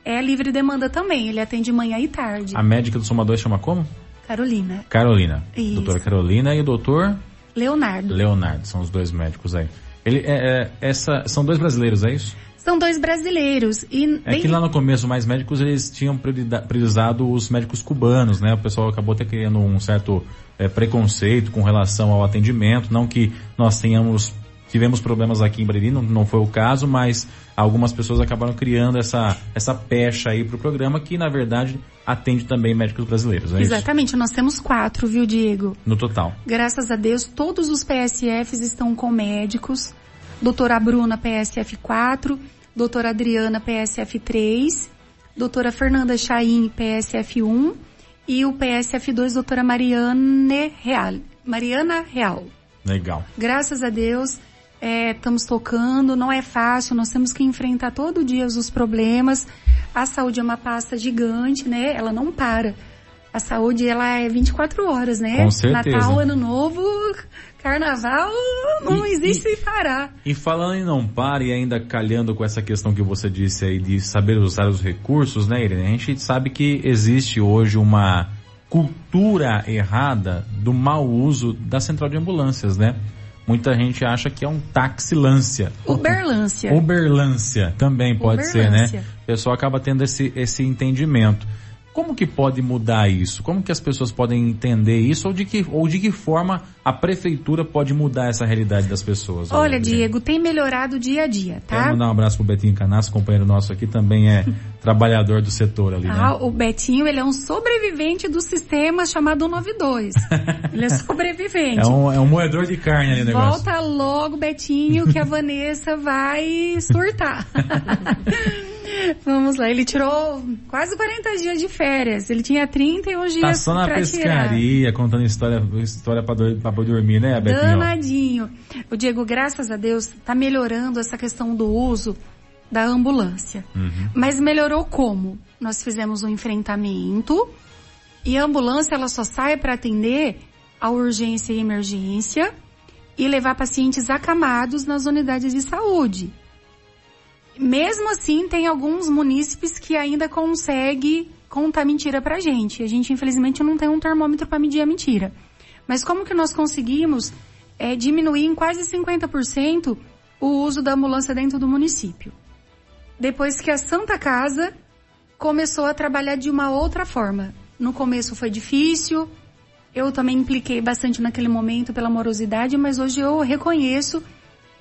É livre demanda também, ele atende manhã e tarde. A médica do Somador chama como? Carolina. Carolina. Isso. Doutora Carolina e o doutor? Leonardo. Leonardo, são os dois médicos aí. Ele, é, é, essa, são dois brasileiros, é isso? São dois brasileiros. E é que lá no começo, mais médicos, eles tinham priorizado os médicos cubanos, né? O pessoal acabou até criando um certo é, preconceito com relação ao atendimento. Não que nós tenhamos, tivemos problemas aqui em Bariri, não, não foi o caso, mas algumas pessoas acabaram criando essa, essa pecha aí pro programa, que na verdade atende também médicos brasileiros, é Exatamente, isso? nós temos quatro, viu, Diego? No total. Graças a Deus, todos os PSFs estão com médicos doutora Bruna PSF 4, doutora Adriana PSF 3, doutora Fernanda Chaim PSF 1 e o PSF 2 doutora Mariane Real. Mariana Real. Legal. Graças a Deus, é, estamos tocando, não é fácil, nós temos que enfrentar todo dia os problemas. A saúde é uma pasta gigante, né? Ela não para. A saúde, ela é 24 horas, né? Com certeza. Natal, Ano Novo, Carnaval não e, existe e, parar. E falando em não pare e ainda calhando com essa questão que você disse aí de saber usar os recursos, né, Irene? A gente sabe que existe hoje uma cultura errada do mau uso da central de ambulâncias, né? Muita gente acha que é um taxilância. Uberlância. Uberlância também pode Uberlância. ser, né? O pessoal acaba tendo esse, esse entendimento. Como que pode mudar isso? Como que as pessoas podem entender isso ou de que, ou de que forma a prefeitura pode mudar essa realidade das pessoas? Olha, Diego, tem melhorado dia a dia, tá? Quero mandar um abraço pro Betinho Canasso, companheiro nosso aqui, também é trabalhador do setor ali, né? Ah, o Betinho, ele é um sobrevivente do sistema chamado 192. ele é sobrevivente. É um, é um moedor de carne ali negócio. Volta logo, Betinho, que a Vanessa vai surtar. Vamos lá, ele tirou quase 40 dias de férias. Ele tinha 31 dias Tá só na pescaria, tirar. contando história, história pra, do, pra dormir, né, Betinho? Danadinho. O Diego, graças a Deus, tá melhorando essa questão do uso da ambulância. Uhum. Mas melhorou como? Nós fizemos um enfrentamento e a ambulância ela só sai para atender a urgência e emergência e levar pacientes acamados nas unidades de saúde. Mesmo assim, tem alguns munícipes que ainda conseguem contar mentira pra gente. A gente, infelizmente, não tem um termômetro para medir a mentira. Mas como que nós conseguimos é, diminuir em quase 50% o uso da ambulância dentro do município? Depois que a Santa Casa começou a trabalhar de uma outra forma. No começo foi difícil, eu também impliquei bastante naquele momento pela morosidade, mas hoje eu reconheço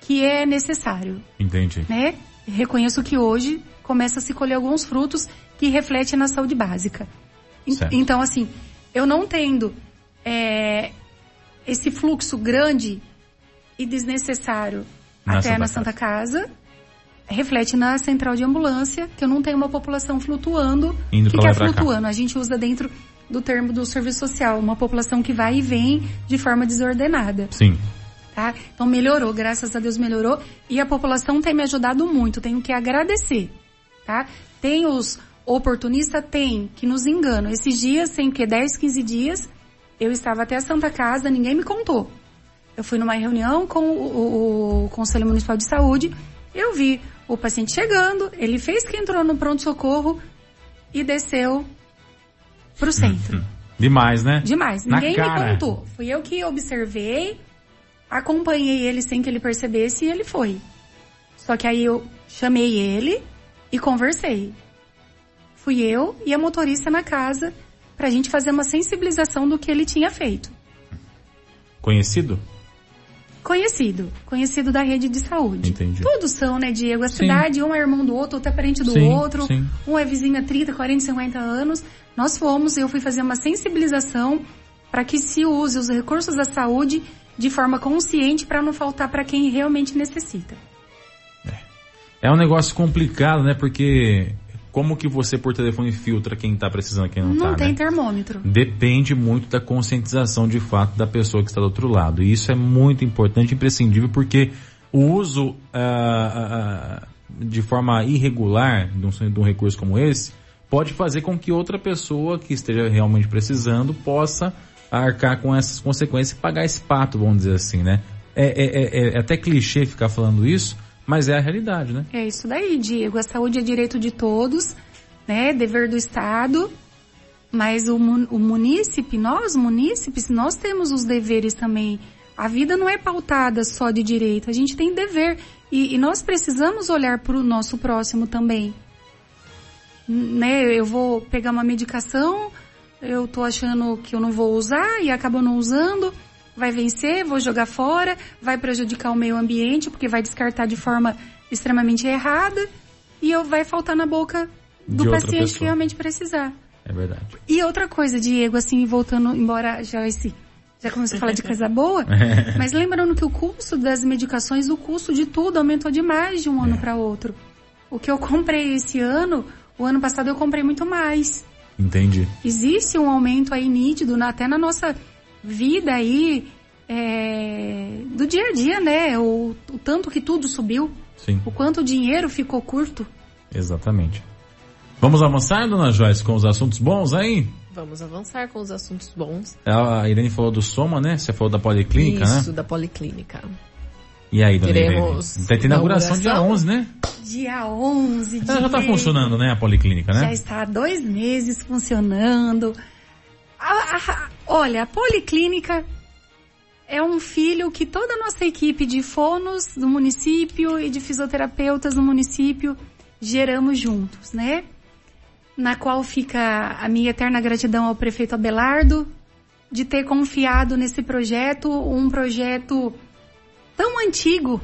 que é necessário. Entendi. Né? Reconheço que hoje começa a se colher alguns frutos que refletem na saúde básica. Certo. Então, assim, eu não tendo é, esse fluxo grande e desnecessário Na até Santa na Santa Casa, reflete na central de ambulância, que eu não tenho uma população flutuando. Indo O que, que é pra cá. flutuando? A gente usa dentro do termo do serviço social, uma população que vai e vem de forma desordenada Sim. Tá? Então melhorou, graças a Deus melhorou e a população tem me ajudado muito, tenho que agradecer, tá? Tem os oportunistas, tem, que nos enganam. Esses dias, tem que 10, 15 dias, eu estava até a Santa Casa, ninguém me contou. Eu fui numa reunião com o, o- o Conselho Municipal de Saúde, eu vi o paciente chegando, ele fez que entrou no pronto-socorro e desceu pro centro. Demais, né? Demais. Na Ninguém cara. me contou. Fui eu que observei, acompanhei ele sem que ele percebesse e ele foi. Só que aí eu chamei ele e conversei. Fui eu e a motorista na casa pra gente fazer uma sensibilização do que ele tinha feito. Conhecido? Conhecido. Conhecido da rede de saúde. Entendi. Todos são, né, Diego? A Sim. cidade, um é irmão do outro, outro é parente do Sim, outro. sim. Um é vizinho há 30, 40, 50 anos. Nós fomos, eu fui fazer uma sensibilização para que se use os recursos da saúde de forma consciente para não faltar para quem realmente necessita. É um negócio complicado, né? Porque como que você por telefone filtra quem está precisando quem não, Não tá, tem né? termômetro. Depende muito da conscientização de fato da pessoa que está do outro lado. E isso é muito importante, imprescindível, porque o uso ah, ah, ah, de forma irregular de um, de um recurso como esse pode fazer com que outra pessoa que esteja realmente precisando possa arcar com essas consequências e pagar esse pato, vamos dizer assim, né? É, é- é- é até clichê ficar falando isso, mas é a realidade, né? É isso daí, Diego. A saúde é direito de todos, né? Dever do Estado. Mas o, o munícipe, nós munícipes, nós temos os deveres também. A vida não é pautada só de direito, a gente tem dever. E, e nós precisamos olhar para o nosso próximo também. Né? Eu vou pegar uma medicação, eu tô achando que eu não vou usar e acabo não usando, vai vencer, vou jogar fora, vai prejudicar o meio ambiente porque vai descartar de forma extremamente errada e eu vai faltar na boca do De paciente que realmente precisar. É verdade. E outra coisa, Diego, assim, voltando, embora já esse já começou a falar de coisa boa, mas lembrando que o custo das medicações, o custo de tudo aumentou demais de um ano para outro. O que eu comprei esse ano, o ano passado eu comprei muito mais. Entendi. Existe um aumento aí nítido, na- até na nossa vida aí, é, do dia a dia, né? O, o tanto que tudo subiu, Sim, o quanto o dinheiro ficou curto. exatamente. Vamos avançar, dona Joyce, com os assuntos bons aí? Vamos avançar com os assuntos bons. A Irene falou do Soma, né? Você falou da Policlínica, Isso, né? da Policlínica. E aí, dona Teremos Irene? Tem inauguração dia inauguração. 11, né? Dia 11 de Ela já tá funcionando, né, a Policlínica, Já né? está há dois meses funcionando. A- a- olha, a Policlínica é um filho que toda a nossa equipe de fonos do município e de fisioterapeutas do município geramos juntos, né? Na qual fica a minha eterna gratidão ao prefeito Abelardo de ter confiado nesse projeto, um projeto tão antigo,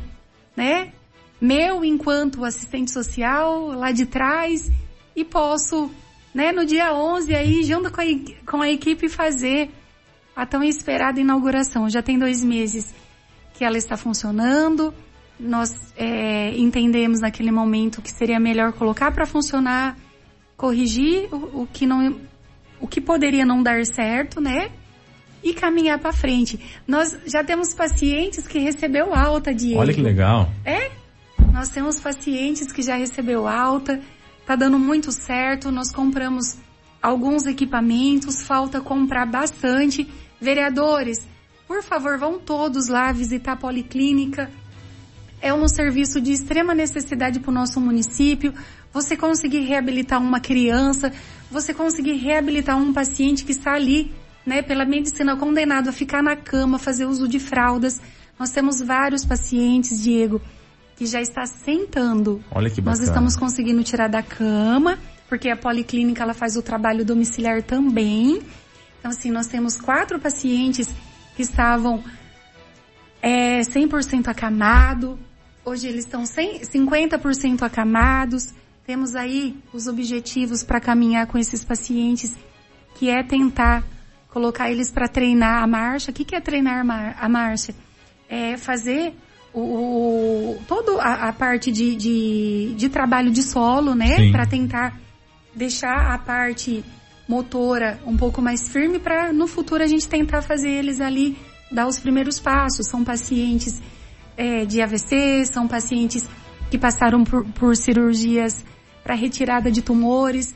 né? Meu enquanto assistente social lá de trás e posso, né, no dia 11 aí, junto com a, com a equipe fazer a tão esperada inauguração. Já tem dois meses que ela está funcionando. Nós é, entendemos naquele momento que seria melhor colocar para funcionar, corrigir o, o que não, o que poderia não dar certo, né? E caminhar para frente. Nós já temos pacientes que recebeu alta de Olha que legal. é? Nós temos pacientes que já recebeu alta, tá dando muito certo, nós compramos alguns equipamentos, falta comprar bastante. Vereadores, por favor, vão todos lá visitar a Policlínica. É um serviço de extrema necessidade para o nosso município. Você conseguir reabilitar uma criança, você conseguir reabilitar um paciente que está ali, né, pela medicina condenado a ficar na cama, fazer uso de fraldas. Nós temos vários pacientes, Diego, que já está sentando. Olha que Nós bacana. estamos conseguindo tirar da cama, porque a policlínica ela faz o trabalho domiciliar também. Então, assim, nós temos quatro pacientes que estavam é, 100% acamado. Hoje eles estão 100, 50% acamados. Temos aí os objetivos para caminhar com esses pacientes, que é tentar colocar eles para treinar a marcha. O que, que é treinar a mar- a marcha? É fazer o, o- toda a, a parte de, de, de trabalho de solo, né? Para tentar deixar a parte motora um pouco mais firme para no futuro a gente tentar fazer eles ali dar os primeiros passos. São pacientes é, de AVC, são pacientes que passaram por, por cirurgias para retirada de tumores.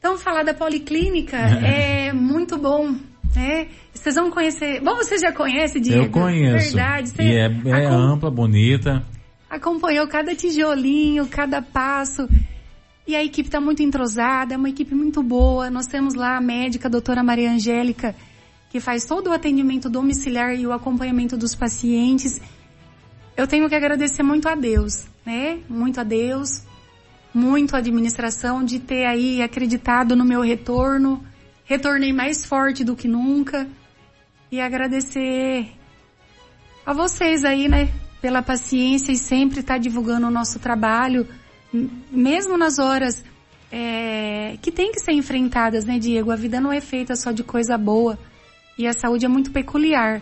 Então, falar da policlínica é muito bom, né? Vocês vão conhecer. Bom, você já conhece, Diego? Eu conheço. Verdade. Você E é, é acom- ampla, bonita. acompanhou cada tijolinho, cada passo. E a equipe está muito entrosada, é uma equipe muito boa. Nós temos lá a médica, a doutora Maria Angélica, que faz todo o atendimento domiciliar e o acompanhamento dos pacientes. Eu tenho que agradecer muito a Deus, né? Muito a Deus, muito a administração de ter aí acreditado no meu retorno. Retornei mais forte do que nunca. E agradecer a vocês aí, né, pela paciência e sempre estar divulgando o nosso trabalho, mesmo nas horas é, que tem que ser enfrentadas, né, Diego? A vida não é feita só de coisa boa e a saúde é muito peculiar.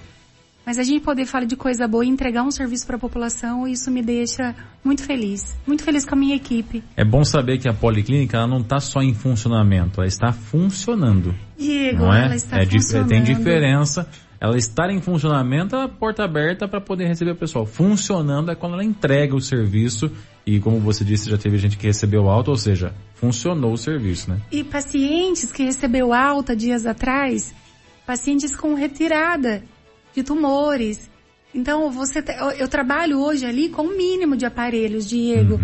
Mas a gente poder falar de coisa boa e entregar um serviço para a população, isso me deixa muito feliz. Muito feliz com a minha equipe. É bom saber que a policlínica não está só em funcionamento, ela está funcionando. Diego, não é? ela está é funcionando. Tem diferença. Ela estar em funcionamento, a porta aberta para poder receber o pessoal. Funcionando é quando ela entrega o serviço e, como você disse, já teve gente que recebeu alta, ou seja, funcionou o serviço, né? E pacientes que recebeu alta dias atrás, pacientes com retirada de tumores. Então, você, eu- trabalho hoje ali com o mínimo de aparelhos, Diego.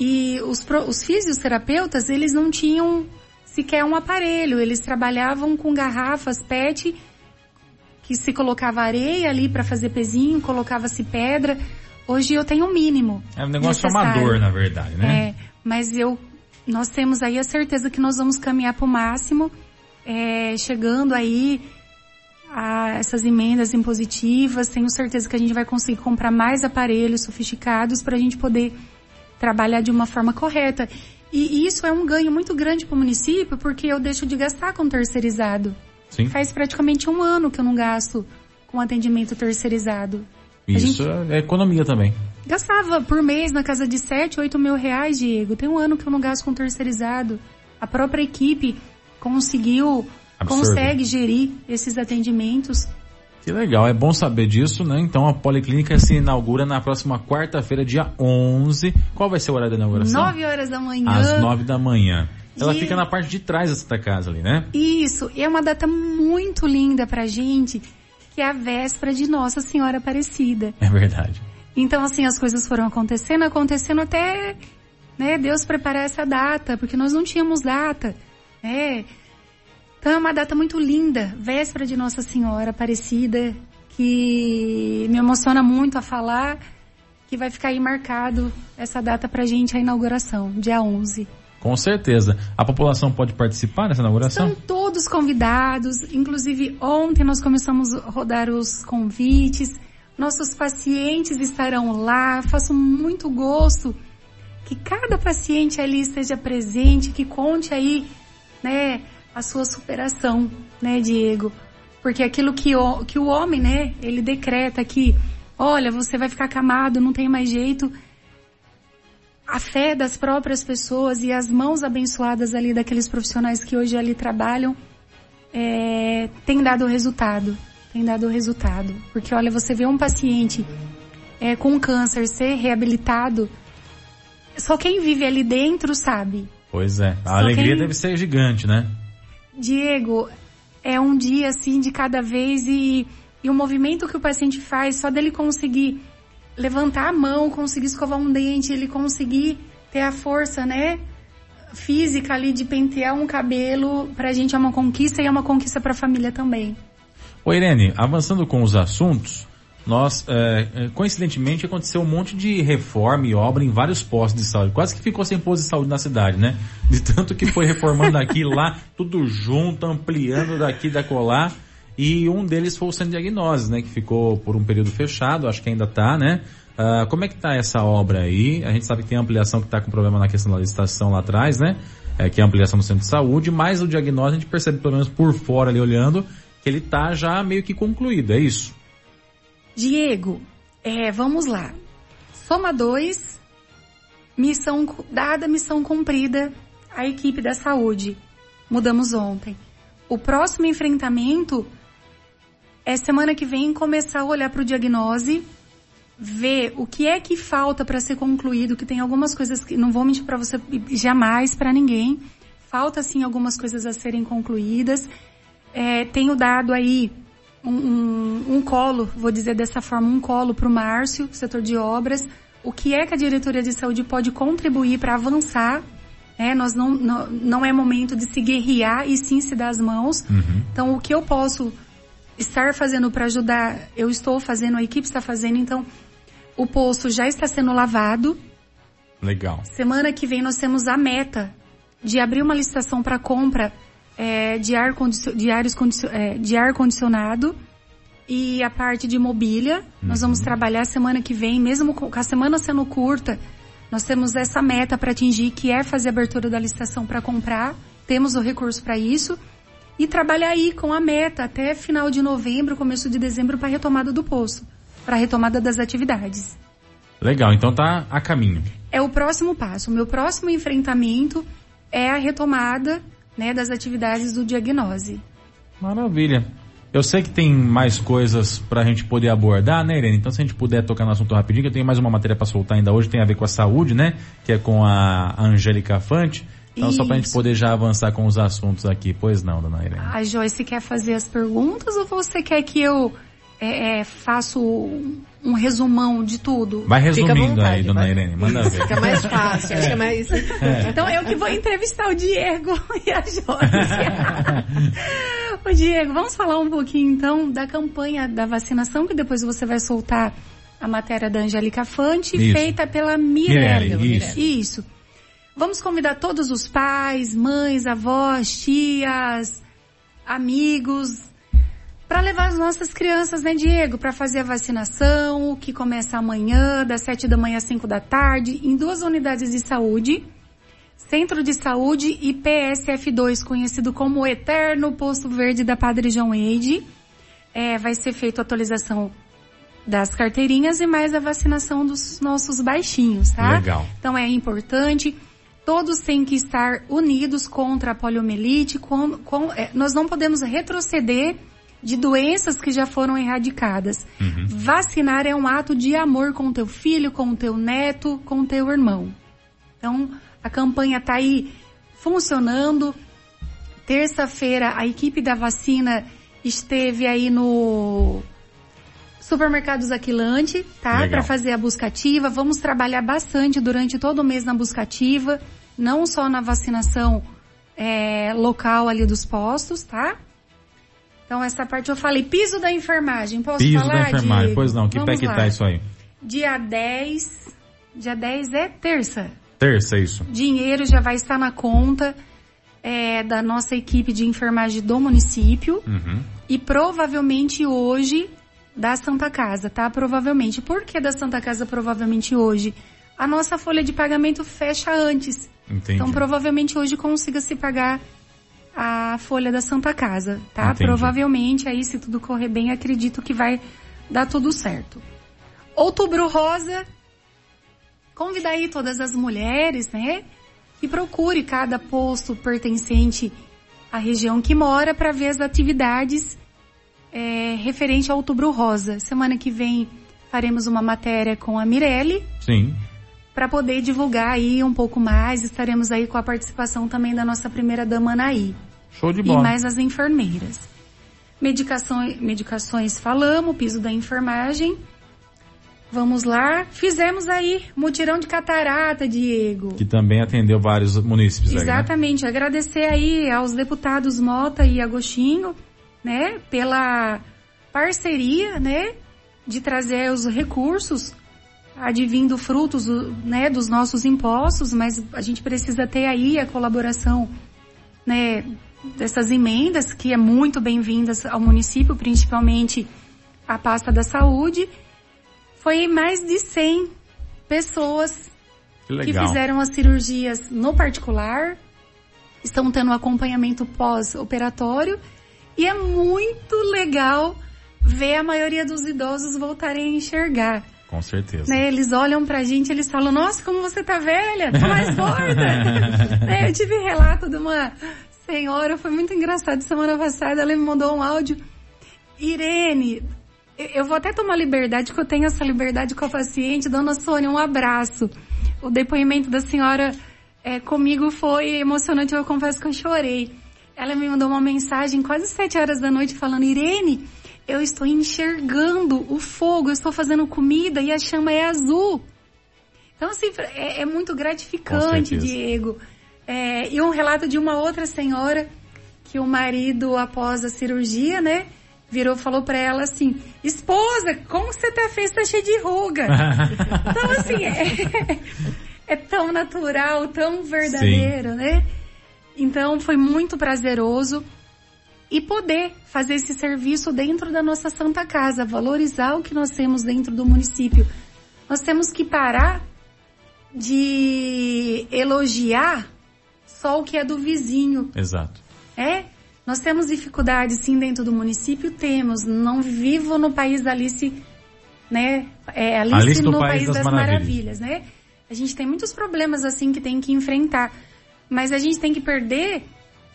E os, os fisioterapeutas, eles não tinham sequer um aparelho. Eles trabalhavam com garrafas PET que se colocava areia ali para fazer pezinho, colocava-se pedra. Hoje eu tenho o mínimo. É um negócio necessário. amador, na verdade, né? É, mas eu, nós temos aí a certeza que nós vamos caminhar para o máximo, é, chegando aí a essas emendas impositivas. Tenho certeza que a gente vai conseguir comprar mais aparelhos sofisticados para a gente poder trabalhar de uma forma correta. E isso é um ganho muito grande para o município, porque eu deixo de gastar com terceirizado. Sim. Faz praticamente um ano que eu não gasto com atendimento terceirizado. Isso é economia também. Gastava por mês na casa de 7, 8 mil reais, Diego. Tem um ano que eu não gasto com terceirizado. A própria equipe conseguiu, Consegue gerir esses atendimentos. Que legal, é bom saber disso, né? Então a Policlínica se inaugura na próxima quarta-feira, dia 11. Qual vai ser o horário da inauguração? 9 horas da manhã. Às 9 da manhã. Ela E- fica na parte de trás da Santa Casa ali, né? Isso, é uma data muito linda pra gente, que é a véspera de Nossa Senhora Aparecida. É verdade. Então, assim, as coisas foram acontecendo, acontecendo até, né, Deus preparar essa data, porque nós não tínhamos data, né? Então é uma data muito linda, véspera de Nossa Senhora Aparecida, que me emociona muito a falar, que vai ficar aí marcado essa data pra gente, a inauguração, dia 11. Com certeza. A população pode participar dessa inauguração? Estão todos convidados, inclusive ontem nós começamos a rodar os convites, nossos pacientes estarão lá, faço muito gosto que cada paciente ali esteja presente, que conte aí, né, a sua superação, né, Diego? Porque aquilo que o, que o homem, né, ele decreta que, olha, você vai ficar camado, não tem mais jeito, a fé das próprias pessoas e as mãos abençoadas ali daqueles profissionais que hoje ali trabalham é, tem dado resultado. Tem dado resultado. Porque olha, você vê um paciente é, com câncer ser reabilitado, só quem vive ali dentro sabe. Pois é. A Só alegria quem- deve ser gigante, né? Diego, é um dia assim de cada vez e, e o movimento que o paciente faz, só dele conseguir levantar a mão, conseguir escovar um dente, ele conseguir ter a força, né? Física ali de pentear um cabelo, pra gente é uma conquista e é uma conquista pra família também. Ô Irene, avançando com os assuntos, nós, é, é, coincidentemente, aconteceu um monte de reforma e obra em vários postos de saúde. Quase que ficou sem posto de saúde na cidade, né? De tanto que foi reformando aqui, lá, tudo junto, ampliando daqui, da colar. E um deles foi o Centro de Diagnoses, né? Que ficou por um período fechado, acho que ainda tá, né? Ah, como é que tá essa obra aí? A gente sabe que tem ampliação que tá com problema na questão da licitação lá atrás, né? É, que é a ampliação do centro de saúde, mas o diagnóstico a gente percebe, pelo menos por fora ali olhando, que ele tá já meio que concluído, é isso? Diego, é, vamos lá. Soma dois, missão dada, missão cumprida, a equipe da saúde. Mudamos ontem. O próximo enfrentamento é semana que vem começar a olhar para o diagnose, ver o que é que falta para ser concluído, que tem algumas coisas que não vou mentir para você jamais para ninguém. Falta sim algumas coisas a serem concluídas. É, tenho dado aí um, um, colo, vou dizer dessa forma, um colo para o Márcio, setor de obras, o que é que a diretoria de saúde pode contribuir para avançar. né? nós não, não, não é momento de se guerrear e sim se dar as mãos. Então, o que eu posso estar fazendo para ajudar, eu estou fazendo, a equipe está fazendo. Então, o poço já está sendo lavado. Legal. Semana que vem nós temos a meta de abrir uma licitação para compra é, de, ar condicio- de, ares condicio- é, de ar condicionado e a parte de mobília. Nós vamos trabalhar semana que vem, mesmo com a semana sendo curta, nós temos essa meta para atingir, que é fazer a abertura da licitação para comprar. Temos o recurso para isso. e trabalhar aí com a meta até final de novembro, começo de dezembro para retomada do posto, para retomada das atividades. Legal, então tá a caminho. É o próximo passo. O meu próximo enfrentamento é a retomada né, das atividades do diagnose. Maravilha. Eu sei que tem mais coisas pra gente poder abordar, né, Irene? Então, se a gente puder tocar no assunto rapidinho, que eu tenho mais uma matéria para soltar ainda hoje, tem a ver com a saúde, né? Que é com a Angélica Fante. Então, Isso. só pra gente poder já avançar com os assuntos aqui. Pois não, dona Irene. A Joyce quer fazer as perguntas ou você quer que eu é, é, faço um resumão de tudo? Vai resumindo vontade, aí, dona vai. Irene, manda ver. Fica mais fácil, acho que é mais... É. Então eu que vou entrevistar o Diego e a Joyce. o Diego, vamos falar um pouquinho então da campanha da vacinação, que depois você vai soltar a matéria da Angélica Fante, isso. feita pela Mirelle. Mirelle isso. isso. Vamos convidar todos os pais, mães, avós, tias, amigos, para levar as nossas crianças, né, Diego, para fazer a vacinação, que começa amanhã, das 7 da manhã às 5 da tarde, em duas unidades de saúde, Centro de Saúde e PSF2, conhecido como Eterno Posto Verde da Padre João Eide. É, vai ser feita a atualização das carteirinhas e mais a vacinação dos nossos baixinhos, tá? Legal. Então é importante. Todos têm que estar unidos contra a poliomielite. Com, com, é, nós não podemos retroceder de doenças que já foram erradicadas. Uhum. Vacinar é um ato de amor com o teu filho, com o teu neto, com o teu irmão. Então, a campanha está aí funcionando. Terça-feira, a equipe da vacina esteve aí no Supermercados Aquilante, tá? Para fazer a busca ativa. Vamos trabalhar bastante durante todo o mês na busca ativa, não só na vacinação é, local ali dos postos, tá? Então essa parte eu falei. Piso da enfermagem, posso Piso falar? Piso da enfermagem, Diego? pois não. Que pé que lá. tá isso aí? Dia 10, dia 10 é terça. Terça, isso. Dinheiro já vai estar na conta é, da nossa equipe de enfermagem do município. Uhum. E provavelmente hoje da Santa Casa, tá? Provavelmente. Por que da Santa Casa provavelmente hoje? A nossa folha de pagamento fecha antes. Entendi. Então provavelmente hoje consiga se pagar a folha da Santa Casa, tá? Entendi. Provavelmente aí, se tudo correr bem, acredito que vai dar tudo certo. Outubro Rosa, convidar aí todas as mulheres, né? Que procure cada posto pertencente à região que mora para ver as atividades é, referente ao Outubro Rosa. Semana que vem faremos uma matéria com a Mirelle. Sim para poder divulgar aí um pouco mais. Estaremos aí com a participação também da nossa primeira dama Anaí. Show de bola. E mais as enfermeiras. Medicações, medicações falamos, piso da enfermagem. Vamos lá. Fizemos aí mutirão de catarata, Diego. Que também atendeu vários munícipes. Exatamente. Aí, né? Agradecer aí aos deputados Mota e Agostinho, né, pela parceria, né, de trazer os recursos advindo frutos né, dos nossos impostos, mas a gente precisa ter aí a colaboração né, dessas emendas, que é muito bem-vindas ao município, principalmente a pasta da saúde. Foi mais de 100 pessoas que, que fizeram as cirurgias no particular, estão tendo acompanhamento pós-operatório, e é muito legal ver a maioria dos idosos voltarem a enxergar. Com certeza. Né, eles olham pra gente eles falam, nossa, como você tá velha, tá mais gorda. né, eu tive relato de uma senhora, foi muito engraçado, semana passada ela me mandou um áudio. Irene, eu vou até tomar liberdade, que eu tenho essa liberdade com a paciente. Dona Sônia, um abraço. O depoimento da senhora é, comigo foi emocionante, eu confesso que eu chorei. Ela me mandou uma mensagem quase sete horas da noite falando, Irene, eu estou enxergando o fogo, eu estou fazendo comida e a chama é azul. Então, assim, é, é muito gratificante, Diego. É, e um relato de uma outra senhora que o marido, após a cirurgia, né, virou falou para ela assim: Esposa, como você tá fez? Tá cheio de ruga. então, assim, é, é, tão natural, tão verdadeiro, Sim. né? Então, foi muito prazeroso e poder fazer esse serviço dentro da nossa Santa Casa, valorizar o que nós temos dentro do município. Nós temos que parar de elogiar só o que é do vizinho. Exato. É? Nós temos dificuldades sim dentro do município? Temos. Não vivo no país da Alice, né? É, Alice, Alice no, País, País das das, Maravilhas. Maravilhas, né? A gente tem muitos problemas assim que tem que enfrentar. Mas a gente tem que perder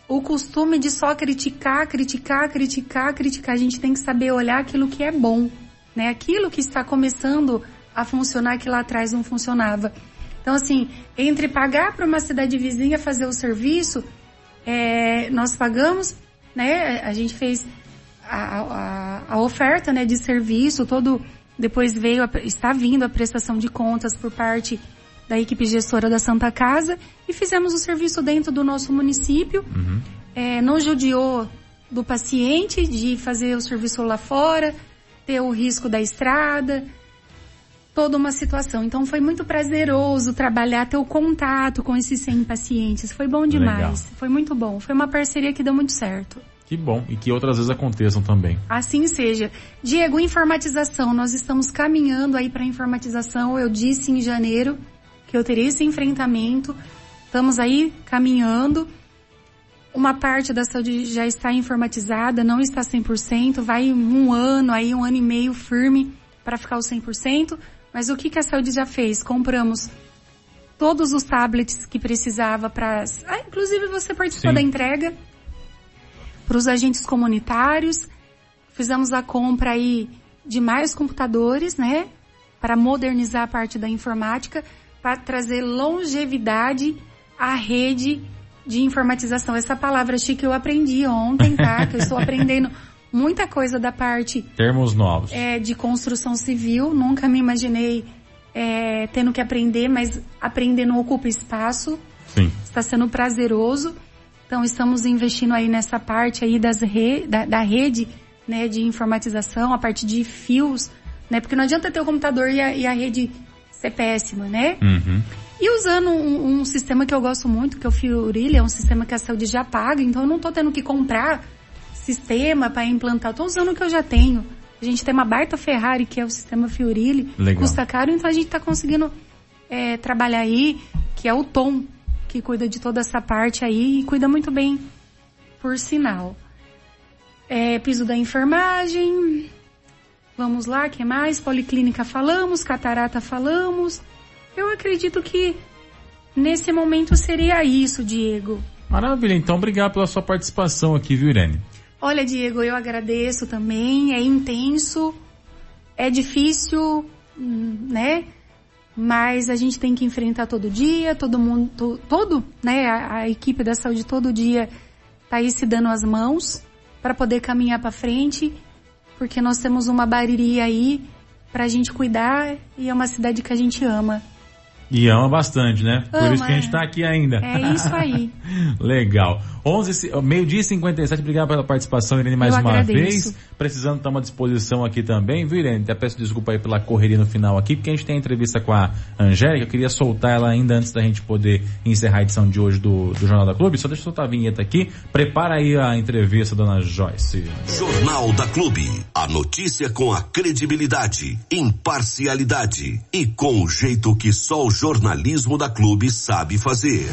o costume de só criticar, criticar, criticar, criticar. A gente tem que saber olhar aquilo que é bom, né? Aquilo que está começando a funcionar que lá atrás não funcionava. Então, assim, entre pagar para uma cidade vizinha fazer o serviço, é, nós pagamos, né? A gente fez a, a, a oferta, né, de serviço, todo depois veio, a- está vindo a prestação de contas por parte da equipe gestora da Santa Casa e fizemos o serviço dentro do nosso município. É, não judiou do paciente de fazer o serviço lá fora, ter o risco da estrada, toda uma situação. Então foi muito prazeroso trabalhar, ter o contato com esses 100 pacientes. Foi bom demais. Legal. Foi muito bom. Foi uma parceria que deu muito certo. Que bom. E que outras vezes aconteçam também. Assim seja. Diego, informatização. Nós estamos caminhando aí para informatização. Eu disse em janeiro que eu teria esse enfrentamento. Estamos aí caminhando. Uma parte da saúde já está informatizada, não está 100%. Vai um ano aí, um ano e meio firme para ficar o 100%. Mas o que, que a saúde já fez? Compramos todos os tablets que precisava para... Ah, inclusive você participou Sim. da entrega para os agentes comunitários. Fizemos a compra aí de mais computadores, né? Para modernizar a parte da informática, para trazer longevidade à rede de informatização. Essa palavra chique eu aprendi ontem, tá? Que eu estou aprendendo muita coisa da parte Termos novos. é, de construção civil. Nunca me imaginei é, tendo que aprender, mas aprender não ocupa espaço Sim. está sendo prazeroso. Então estamos investindo aí nessa parte aí das re, da, da rede, né, de informatização, a parte de fios, né, porque não adianta ter o computador e a, e a rede ser péssima, né? Uhum. E usando um, um sistema que eu gosto muito, que é o Fiorili, é um sistema que a saúde já paga, então eu não tô tendo que comprar sistema para implantar, eu tô usando o que eu já tenho. A gente tem uma baita Ferrari, que é o sistema Fiorili, Legal. custa caro, então a gente tá conseguindo é, trabalhar aí, que é o Tom, que cuida de toda essa parte aí e cuida muito bem, por sinal. É, piso da enfermagem, vamos lá, que mais? Policlínica falamos, catarata falamos. Eu acredito que nesse momento seria isso, Diego. Maravilha. Então, obrigado pela sua participação aqui, viu, Irene? Olha, Diego, eu agradeço também. É intenso, é difícil, hum, né? Mas a gente tem que enfrentar todo dia, todo mundo, to- todo, né? A, a equipe da saúde todo dia tá aí se dando as mãos para poder caminhar para frente, porque nós temos uma bariri aí pra gente cuidar e é uma cidade que a gente ama. E ama bastante, né? Por Ama, isso que a gente é. tá aqui ainda. É isso aí. Legal. 11, ci- meio-dia e 57, obrigado pela participação, Irene, mais Eu uma agradeço. vez. Precisando, estamos à disposição aqui também, viu, Irene? Até peço desculpa aí pela correria no final aqui, porque a gente tem a entrevista com a Angélica, eu queria soltar ela ainda antes da gente poder encerrar a edição de hoje do, do Jornal da Clube. Só deixa eu soltar a vinheta aqui. Prepara aí a entrevista, dona Joyce. Jornal da Clube. A notícia com a credibilidade, imparcialidade e com o jeito que só o jornalismo da Clube sabe fazer.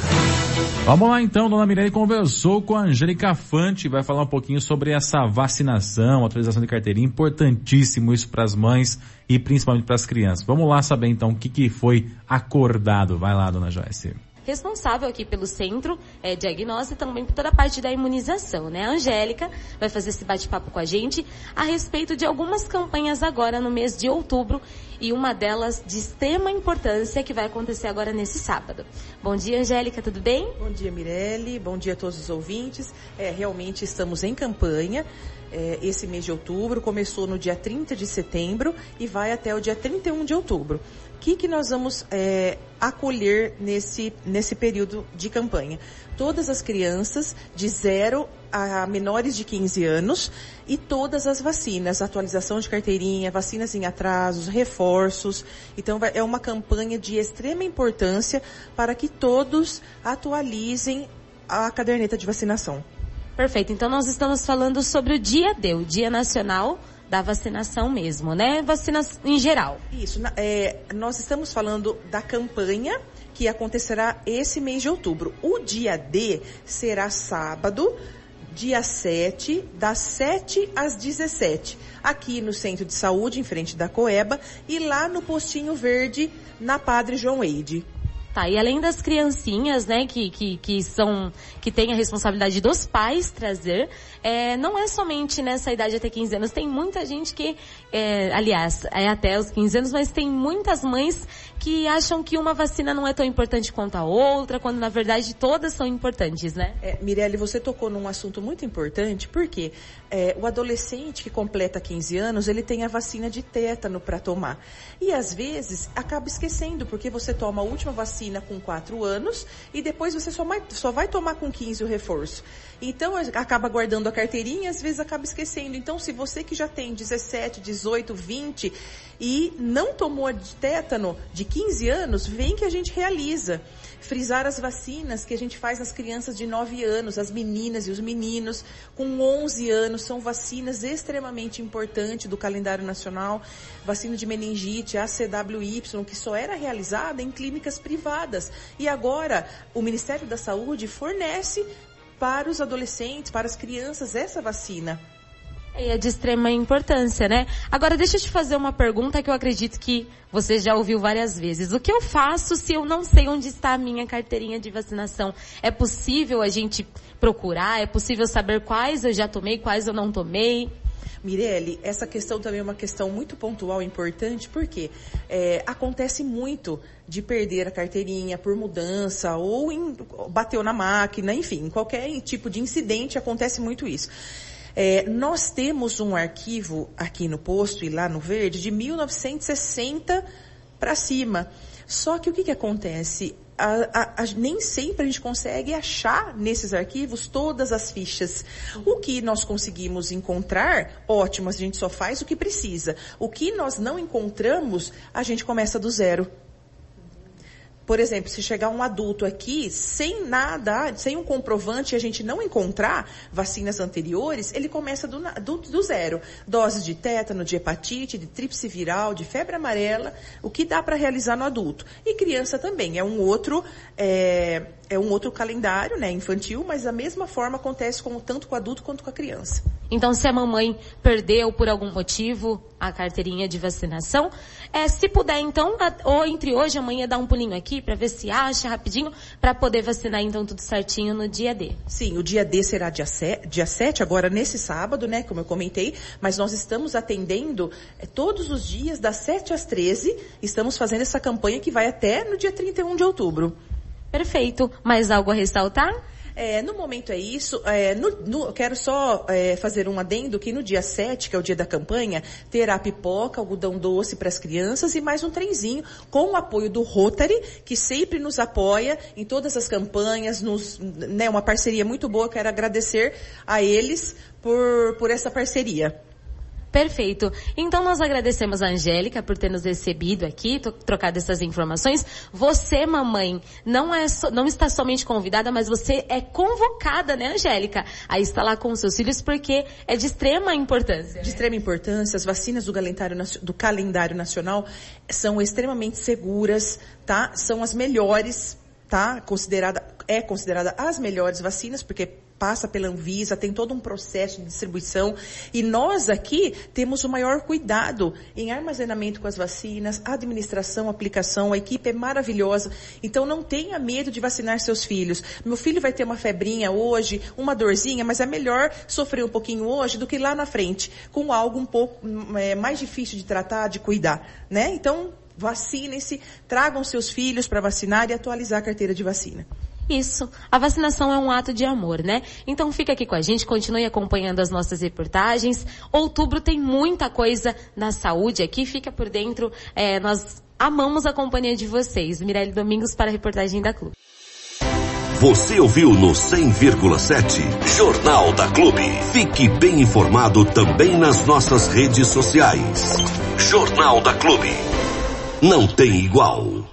Vamos lá então, dona Mirelle conversou com a Angélica Fante, vai falar um pouquinho sobre essa vacinação, atualização de carteirinha, importantíssimo isso para as mães e principalmente para as crianças. Vamos lá saber então o que, que foi acordado. Vai lá, dona Joyce. Responsável aqui pelo centro é, diagnóstico e também por toda a parte da imunização, né? A Angélica vai fazer esse bate-papo com a gente a respeito de algumas campanhas agora no mês de outubro e uma delas de extrema importância que vai acontecer agora nesse sábado. Bom dia, Angélica, tudo bem? Bom dia, Mirelle. Bom dia a todos os ouvintes. É, realmente estamos em campanha. É, esse mês de outubro começou no dia 30 de setembro e vai até o dia 31 de outubro. Que, que nós vamos é, acolher nesse, nesse período de campanha? Todas as crianças de 0 a menores de 15 anos e todas as vacinas, atualização de carteirinha, vacinas em atrasos, reforços. Então é uma campanha de extrema importância para que todos atualizem a caderneta de vacinação. Perfeito. Então nós estamos falando sobre o dia D, o Dia Nacional da Vacinação mesmo, né? Vacinas em geral. Isso, é, nós estamos falando da campanha que acontecerá esse mês de outubro. O dia D será sábado, dia 7, das 7 às 17, aqui no Centro de Saúde, em frente da Coeba, e lá no Postinho Verde, na Padre João Eide. Tá, e além das criancinhas, né, que, que, que são, que tem a responsabilidade dos pais trazer, é, não é somente nessa idade até 15 anos, tem muita gente que, é, aliás, é até os 15 anos, mas tem muitas mães que acham que uma vacina não é tão importante quanto a outra, quando na verdade todas são importantes, né? É, Mirelle, você tocou num assunto muito importante, porque é, o adolescente que completa 15 anos, ele tem a vacina de tétano para tomar. E às vezes acaba esquecendo, porque você toma a última vacina com 4 anos e depois você só vai, só vai tomar com 15 o reforço. Então acaba guardando a carteirinha, às vezes acaba esquecendo. Então se você que já tem 17, 18, 20 e não tomou de tétano de 15 anos, vem que a gente realiza. Frisar as vacinas que a gente faz nas crianças de 9 anos, as meninas e os meninos com 11 anos, são vacinas extremamente importantes do calendário nacional. Vacina de meningite, ACWY, que só era realizada em clínicas privadas. E agora o Ministério da Saúde fornece para os adolescentes, para as crianças, essa vacina. E é de extrema importância, né? Agora deixa eu te fazer uma pergunta que eu acredito que você já ouviu várias vezes. O que eu faço se eu não sei onde está a minha carteirinha de vacinação? É possível a gente procurar? É possível saber quais eu já tomei, quais eu não tomei? Mirelle, essa questão também é uma questão muito pontual e importante, porque é, acontece muito de perder a carteirinha por mudança ou em, bateu na máquina, enfim, qualquer tipo de incidente acontece muito isso. É, nós temos um arquivo aqui no posto e lá no verde de 1960 para cima. Só que o que, que acontece? A, a, a, nem sempre a gente consegue achar nesses arquivos todas as fichas. O que nós conseguimos encontrar, ótimo, a gente só faz o que precisa. O que nós não encontramos, a gente começa do zero. Por exemplo, se chegar um adulto aqui sem nada, sem um comprovante e a gente não encontrar vacinas anteriores, ele começa do, do, do zero. Doses de tétano, de hepatite, de tríplice viral, de febre amarela, o que dá para realizar no adulto. E criança também, é um outro, é, é um outro calendário, né, infantil, mas da mesma forma acontece com, tanto com o adulto quanto com a criança. Então, se a mamãe perdeu por algum motivo a carteirinha de vacinação, é, se puder então, ou entre hoje e amanhã dar um pulinho aqui para ver se acha rapidinho, para poder vacinar então tudo certinho no dia D. Sim, o dia D será dia 7, dia 7 agora nesse sábado, né, como eu comentei, mas nós estamos atendendo é, todos os dias das 7 às 13, estamos fazendo essa campanha que vai até no dia 31 de outubro. Perfeito. Mais algo a ressaltar? É, no momento é isso. É, no, no, quero só é, fazer um adendo que no dia 7, que é o dia da campanha, terá pipoca, algodão doce para as crianças e mais um trenzinho com o apoio do Rotary, que sempre nos apoia em todas as campanhas, nos, né, uma parceria muito boa. Quero agradecer a eles por, por essa parceria. Perfeito. Então nós agradecemos a Angélica por ter nos recebido aqui, trocado essas informações. Você, mamãe, não é so, não está somente convidada, mas você é convocada, né, Angélica? A estar lá com os seus filhos porque é de extrema importância. De né? extrema importância. As vacinas do calendário, do calendário nacional são extremamente seguras, tá? São as melhores, tá? Considerada, é considerada as melhores vacinas, porque passa pela Anvisa, tem todo um processo de distribuição. E nós aqui temos o maior cuidado em armazenamento com as vacinas, administração, aplicação, a equipe é maravilhosa. Então não tenha medo de vacinar seus filhos. Meu filho vai ter uma febrinha hoje, uma dorzinha, mas é melhor sofrer um pouquinho hoje do que lá na frente, com algo um pouco é, mais difícil de tratar, de cuidar, né? Então, vacinem-se, tragam seus filhos para vacinar e atualizar a carteira de vacina. Isso. A vacinação é um ato de amor, né? Então fica aqui com a gente, continue acompanhando as nossas reportagens. Outubro tem muita coisa na saúde aqui, fica por dentro. É, nós amamos a companhia de vocês. Mirelle Domingos para a reportagem da Clube. Você ouviu no 100,7 Jornal da Clube. Fique bem informado também nas nossas redes sociais. Jornal da Clube. Não tem igual.